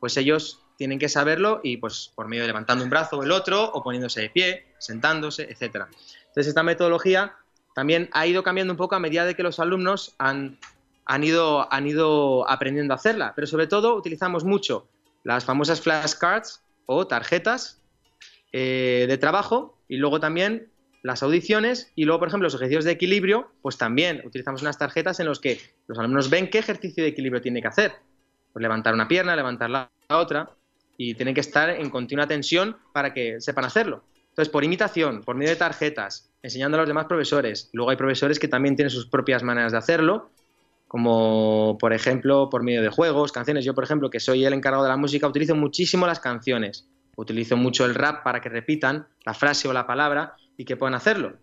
pues ellos tienen que saberlo y pues por medio de levantando un brazo o el otro o poniéndose de pie, sentándose, etcétera. Entonces esta metodología también ha ido cambiando un poco a medida de que los alumnos han, han, ido, han ido aprendiendo a hacerla, pero sobre todo utilizamos mucho las famosas flashcards o tarjetas eh, de trabajo y luego también las audiciones y luego, por ejemplo, los ejercicios de equilibrio, pues también utilizamos unas tarjetas en los que los alumnos ven qué ejercicio de equilibrio tiene que hacer. Pues levantar una pierna, levantar la otra y tienen que estar en continua tensión para que sepan hacerlo. Entonces, por imitación, por medio de tarjetas, enseñando a los demás profesores. Luego hay profesores que también tienen sus propias maneras de hacerlo como por ejemplo por medio de juegos, canciones. Yo, por ejemplo, que soy el encargado de la música, utilizo muchísimo las canciones. Utilizo mucho el rap para que repitan la frase o la palabra y que puedan hacerlo.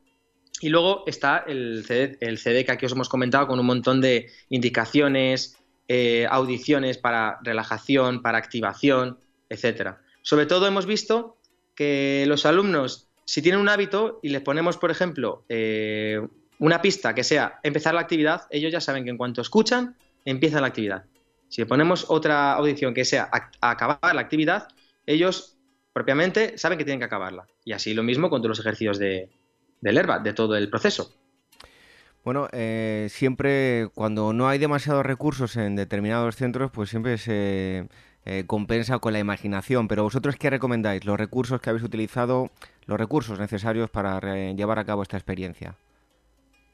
Y luego está el CD, el CD que aquí os hemos comentado con un montón de indicaciones, eh, audiciones para relajación, para activación, etc. Sobre todo hemos visto que los alumnos, si tienen un hábito y les ponemos, por ejemplo, eh, una pista que sea empezar la actividad, ellos ya saben que en cuanto escuchan, empieza la actividad. Si le ponemos otra audición que sea acabar la actividad, ellos propiamente saben que tienen que acabarla. Y así lo mismo con todos los ejercicios de, del herba, de todo el proceso. Bueno, eh, siempre cuando no hay demasiados recursos en determinados centros, pues siempre se eh, compensa con la imaginación. Pero vosotros, ¿qué recomendáis? Los recursos que habéis utilizado, los recursos necesarios para llevar a cabo esta experiencia.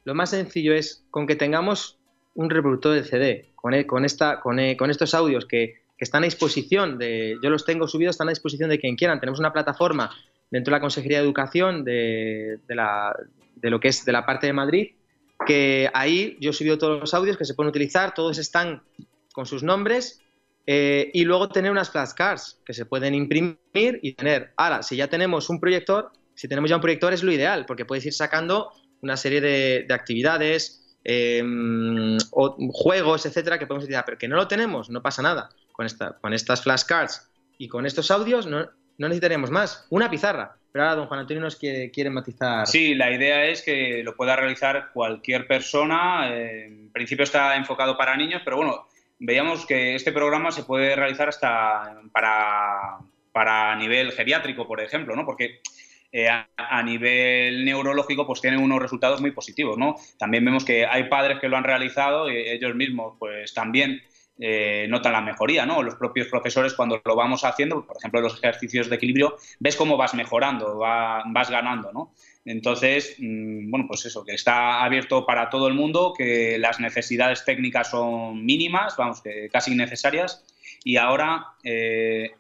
Lo más sencillo es con que tengamos un reproductor de CD, con, e, con, esta, con, con estos audios que, que, están a disposición, de, yo los tengo subidos, están a disposición de quien quieran. Tenemos una plataforma dentro de la Consejería de Educación de, de, lo que es de la parte de Madrid, que ahí yo he subido todos los audios que se pueden utilizar, todos están con sus nombres eh, y luego tener unas flashcards que se pueden imprimir y tener. Ahora, si ya tenemos un proyector, si tenemos ya un proyector es lo ideal, porque puedes ir sacando una serie de, actividades, o juegos, etcétera, que podemos utilizar, pero que no lo tenemos, no pasa nada. Con, esta, con estas flashcards y con estos audios no, no necesitaríamos más. Una pizarra. Pero ahora don Juan Antonio nos quiere, matizar. Sí, la idea es que lo pueda realizar cualquier persona. en principio está enfocado para niños, pero bueno, veíamos que este programa se puede realizar hasta para, para nivel geriátrico, por ejemplo, ¿no? Porque eh, a, nivel neurológico pues tienen unos resultados muy positivos, ¿no? También vemos que hay padres que lo han realizado y ellos mismos pues también eh, notan la mejoría, ¿no? Los propios profesores cuando lo vamos haciendo, por ejemplo, los ejercicios de equilibrio, ves cómo vas mejorando, vas ganando, ¿no? Entonces, mm, bueno, pues eso, que está abierto para todo el mundo, que las necesidades técnicas son mínimas, vamos, que casi innecesarias. Y ahora eh,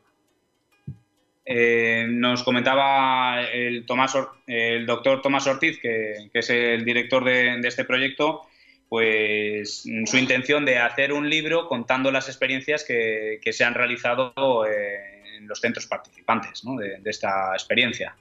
eh, nos comentaba el, doctor Tomás Ortiz, que, es el director de, este proyecto, pues su intención de hacer un libro contando las experiencias que, se han realizado eh, en los centros participantes de esta experiencia.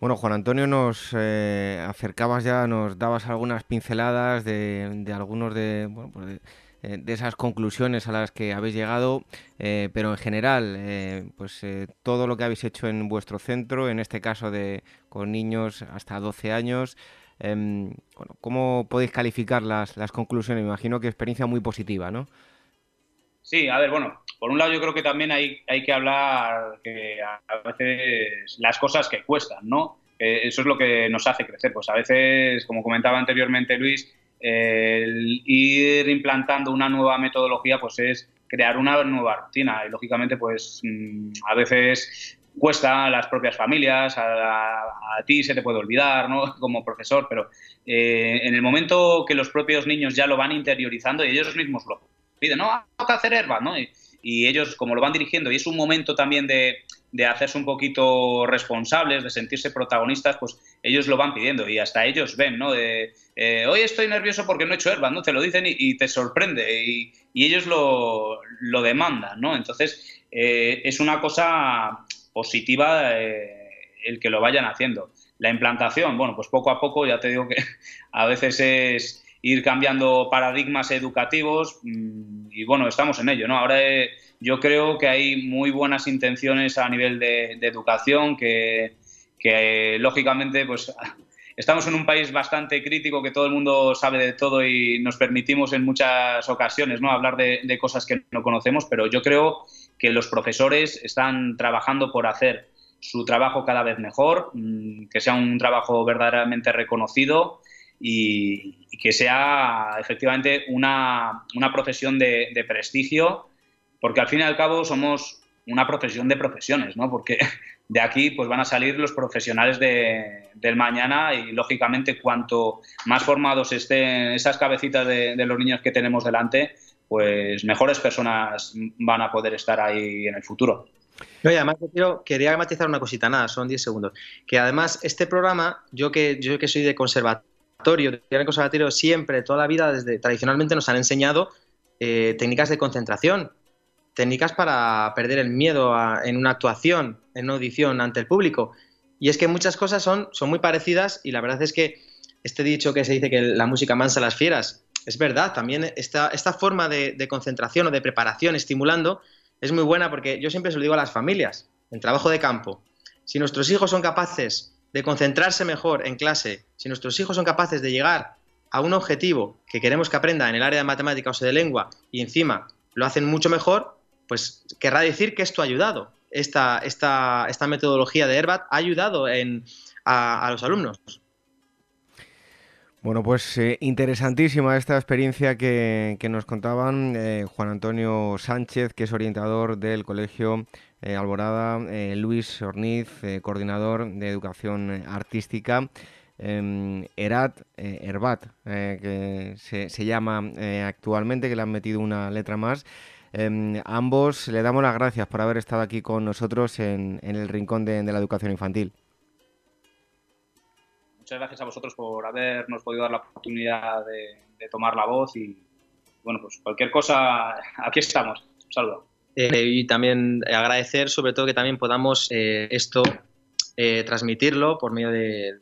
Bueno, Juan Antonio, nos eh, acercabas ya, nos dabas algunas pinceladas de, algunos de, pues eh, de, esas conclusiones a las que habéis llegado, pero en general, pues todo lo que habéis hecho en vuestro centro, en este caso de con niños hasta 12 años, em, bueno, ¿cómo podéis calificar las, las conclusiones? Me imagino que experiencia muy positiva, ¿no? Sí, a ver, bueno, por un lado yo creo que también hay, hay que hablar que a veces las cosas que cuestan, ¿no? eso es lo que nos hace crecer. Pues a veces, como comentaba anteriormente Luis, ir implantando una nueva metodología pues es crear una nueva rutina y lógicamente pues mm, a veces cuesta a las propias familias, a, ti se te puede olvidar, ¿no? Como profesor, pero eh, en el momento que los propios niños ya lo van interiorizando y ellos mismos lo piden, no, toca hacer herba, ¿no? y ellos como lo van dirigiendo y es un momento también de, de hacerse un poquito responsables, de sentirse protagonistas, pues ellos lo van pidiendo y hasta ellos ven, ¿no? Eh, hoy estoy nervioso porque no he hecho herba, ¿no? Te lo dicen y, te sorprende y, ellos lo, lo, demandan, ¿no? Entonces, eh, es una cosa positiva eh, el que lo vayan haciendo. La implantación, bueno, pues poco a poco, ya te digo que a veces es ir cambiando paradigmas educativos mm, y bueno, estamos en ello, ¿no? Ahora yo creo que hay muy buenas intenciones a nivel de, educación que, lógicamente pues estamos en un país bastante crítico que todo el mundo sabe de todo y nos permitimos en muchas ocasiones ¿no? hablar de, cosas que no conocemos, pero yo creo que los profesores están trabajando por hacer su trabajo cada vez mejor, mm, que sea un trabajo verdaderamente reconocido y, que sea efectivamente una, profesión de prestigio porque al fin y al cabo somos una profesión de profesiones, ¿no? Porque de aquí pues van a salir los profesionales del mañana y lógicamente cuanto más formados estén esas cabecitas de, los niños que tenemos delante, pues mejores personas van a poder estar ahí en el futuro. Oye, además quería matizar una cosita, nada, son 10 segundos. Que además este programa, yo que, yo que soy de conservatorio, de conservatorio siempre, toda la vida, desde tradicionalmente nos han enseñado eh, técnicas de concentración técnicas para perder el miedo en una actuación, en una audición ante el público. Y es que muchas cosas son, son muy parecidas y la verdad es que este dicho que se dice que la música mansa a las fieras, es verdad, también esta, esta forma de, concentración o de preparación estimulando es muy buena porque yo siempre se lo digo a las familias, en trabajo de campo, si nuestros hijos son capaces de concentrarse mejor en clase, si nuestros hijos son capaces de llegar a un objetivo que queremos que aprenda en el área de matemáticas o de lengua y encima lo hacen mucho mejor, pues querrá decir que esto ha ayudado. Esta, esta, esta metodología de Herbat ha ayudado en, a, los alumnos. Bueno, pues eh, interesantísima esta experiencia que, nos contaban eh, Juan Antonio Sánchez, que es orientador del Colegio eh, Alborada, Luis Orniz, coordinador de Educación Artística, em, Erat, Herbat, que se, llama actualmente, que le han metido una letra más. Em, ambos le damos las gracias por haber estado aquí con nosotros en, el rincón de la educación infantil muchas gracias a vosotros por habernos podido dar la oportunidad de, tomar la voz y bueno, pues cualquier cosa, aquí estamos. Un saludo. Eh, y también agradecer sobre todo que también podamos eh, esto eh, transmitirlo por medio de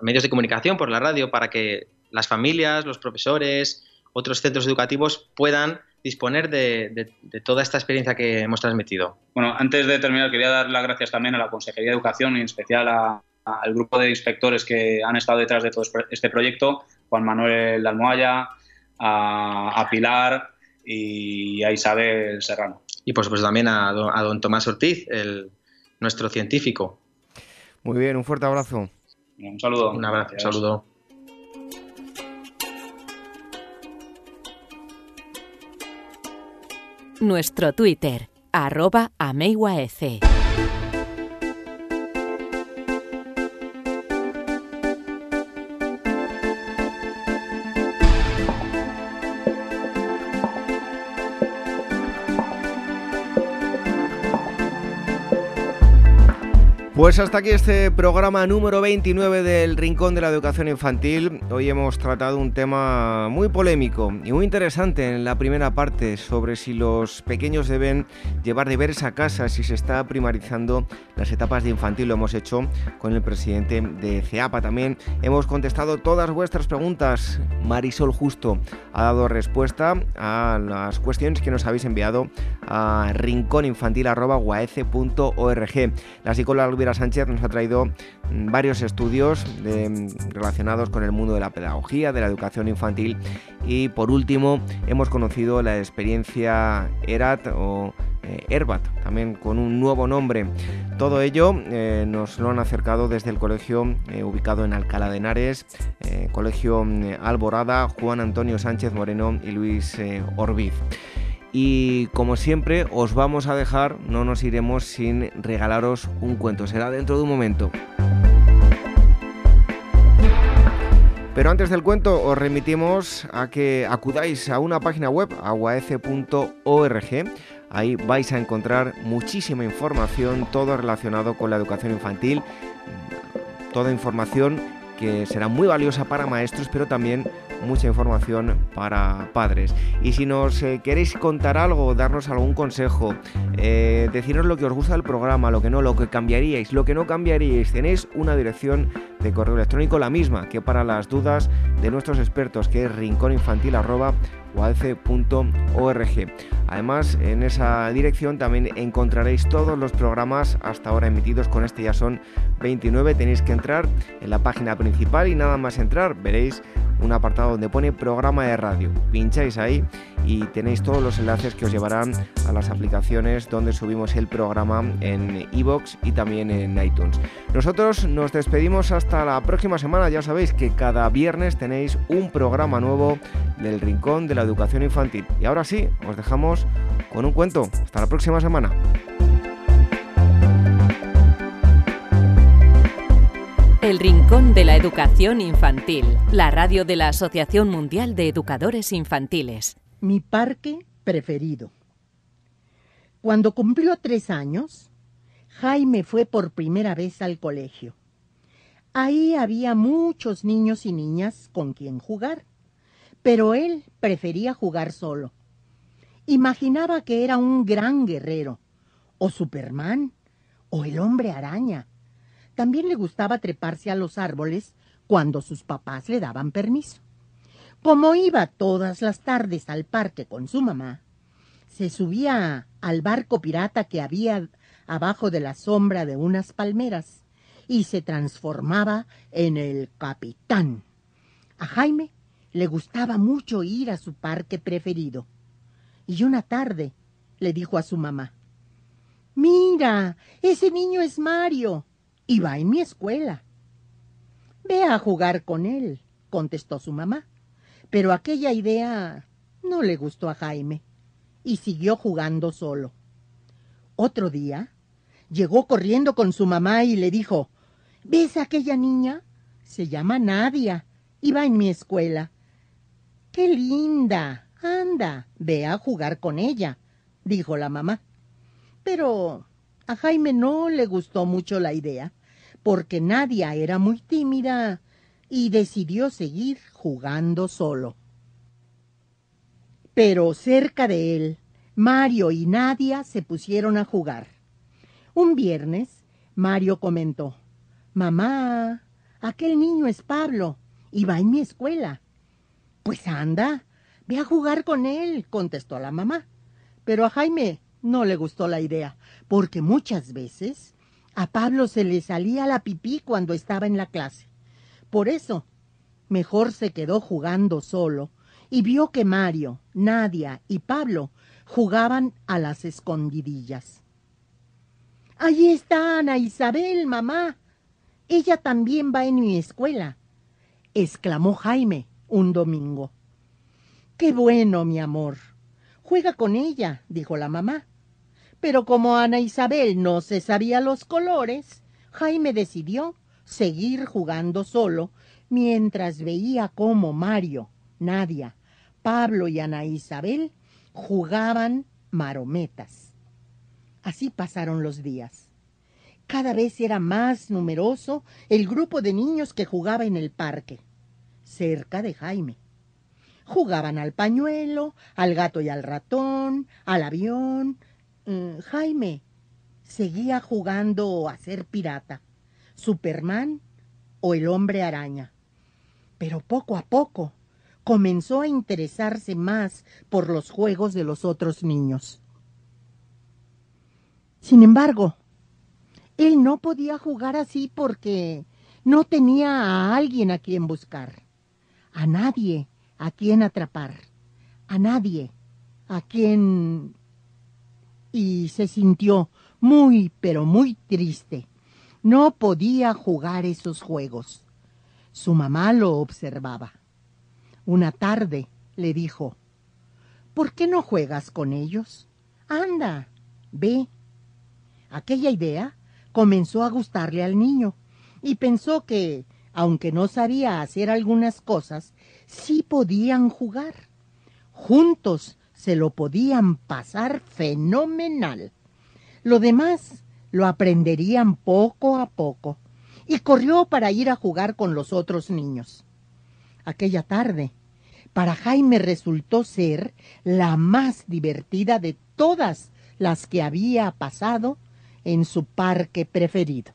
medios de comunicación, por la radio, para que las familias, los profesores, otros centros educativos puedan disponer de, de, toda esta experiencia que hemos transmitido. Bueno, antes de terminar, quería dar las gracias también a la Consejería de Educación y en especial a, al grupo de inspectores que han estado detrás de todo este proyecto, Juan Manuel Almohaya, a, Pilar y a Isabel Serrano. Y por supuesto también a don, Tomás Ortiz, el, nuestro científico. Muy bien, un fuerte abrazo. Un saludo. Un abrazo, un saludo. Nuestro Twitter, arroba Pues hasta aquí este programa número 29 del Rincón de la Educación Infantil. Hoy hemos tratado un tema muy polémico y muy interesante en la primera parte sobre si los pequeños deben llevar deberes a casa, si se está primarizando las etapas de infantil. Lo hemos hecho con el presidente de CEAPA. También hemos contestado todas vuestras preguntas. Marisol Justo ha dado respuesta a las cuestiones que nos habéis enviado a rincóninfantil.org. La psicóloga Sánchez nos ha traído mm, varios estudios mm, relacionados con el mundo de la pedagogía, de la educación infantil y por último hemos conocido la experiencia ERAT o eh, ERBAT, también con un nuevo nombre. Todo ello eh, nos lo han acercado desde el colegio eh, ubicado en Alcalá de Henares, Colegio mm, Alborada, Juan Antonio Sánchez Moreno y Luis Orbiz. Y como siempre, os vamos a dejar, no nos iremos sin regalaros un cuento. Será dentro de un momento. Pero antes del cuento os remitimos a que acudáis a una página web, aguaece.org. Ahí vais a encontrar muchísima información, todo relacionado con la educación infantil, toda información que será muy valiosa para maestros, pero también mucha información para padres. Y si nos eh, queréis contar algo, darnos algún consejo, eh, decirnos lo que os gusta del programa, lo que no, lo que cambiaríais, lo que no cambiaríais, tenéis una dirección de correo electrónico la misma que para las dudas de nuestros expertos, que es rincóninfantil.com uadc.org. Además, en esa dirección también encontraréis todos los programas hasta ahora emitidos. Con este ya son 29. Tenéis que entrar en la página principal y nada más entrar veréis un apartado donde pone programa de radio. Pincháis ahí y tenéis todos los enlaces que os llevarán a las aplicaciones donde subimos el programa en iBox y también en iTunes. Nosotros nos despedimos hasta la próxima semana. Ya sabéis que cada viernes tenéis un programa nuevo del Rincón de la Educación Infantil. Y ahora sí, os dejamos con un cuento. Hasta la próxima semana. El Rincón de la Educación Infantil, la radio de la Asociación Mundial de Educadores Infantiles. Mi parque preferido. Cuando cumplió tres años, Jaime fue por primera vez al colegio. Ahí había muchos niños y niñas con quien jugar pero él prefería jugar solo. Imaginaba que era un gran guerrero, o Superman, o el hombre araña. También le gustaba treparse a los árboles cuando sus papás le daban permiso. Como iba todas las tardes al parque con su mamá, se subía al barco pirata que había abajo de la sombra de unas palmeras y se transformaba en el capitán. A Jaime le gustaba mucho ir a su parque preferido. Y una tarde le dijo a su mamá, Mira, ese niño es Mario y va en mi escuela. Ve a jugar con él, contestó su mamá. Pero aquella idea no le gustó a Jaime y siguió jugando solo. Otro día llegó corriendo con su mamá y le dijo, ¿Ves a aquella niña? Se llama Nadia y va en mi escuela. ¡Qué linda! Anda, ve a jugar con ella, dijo la mamá. Pero a Jaime no le gustó mucho la idea, porque Nadia era muy tímida y decidió seguir jugando solo. Pero cerca de él, Mario y Nadia se pusieron a jugar. Un viernes, Mario comentó, Mamá, aquel niño es Pablo y va en mi escuela. Pues anda, ve a jugar con él, contestó la mamá. Pero a Jaime no le gustó la idea, porque muchas veces a Pablo se le salía la pipí cuando estaba en la clase. Por eso, mejor se quedó jugando solo y vio que Mario, Nadia y Pablo jugaban a las escondidillas. Allí está Ana Isabel, mamá. Ella también va en mi escuela, exclamó Jaime un domingo. Qué bueno, mi amor. Juega con ella, dijo la mamá. Pero como Ana Isabel no se sabía los colores, Jaime decidió seguir jugando solo mientras veía cómo Mario, Nadia, Pablo y Ana Isabel jugaban marometas. Así pasaron los días. Cada vez era más numeroso el grupo de niños que jugaba en el parque, cerca de Jaime. Jugaban al pañuelo, al gato y al ratón, al avión. Mm, Jaime seguía jugando a ser pirata, Superman o el hombre araña. Pero poco a poco comenzó a interesarse más por los juegos de los otros niños. Sin embargo, él no podía jugar así porque no tenía a alguien a quien buscar, a nadie a quien atrapar, a nadie a quien... y se sintió muy, pero muy triste. No podía jugar esos juegos. Su mamá lo observaba. Una tarde le dijo, ¿Por qué no juegas con ellos? Anda, ve. Aquella idea comenzó a gustarle al niño y pensó que, aunque no sabía hacer algunas cosas, sí podían jugar. Juntos se lo podían pasar fenomenal. Lo demás lo aprenderían poco a poco y corrió para ir a jugar con los otros niños. Aquella tarde, para Jaime resultó ser la más divertida de todas las que había pasado en su parque preferido.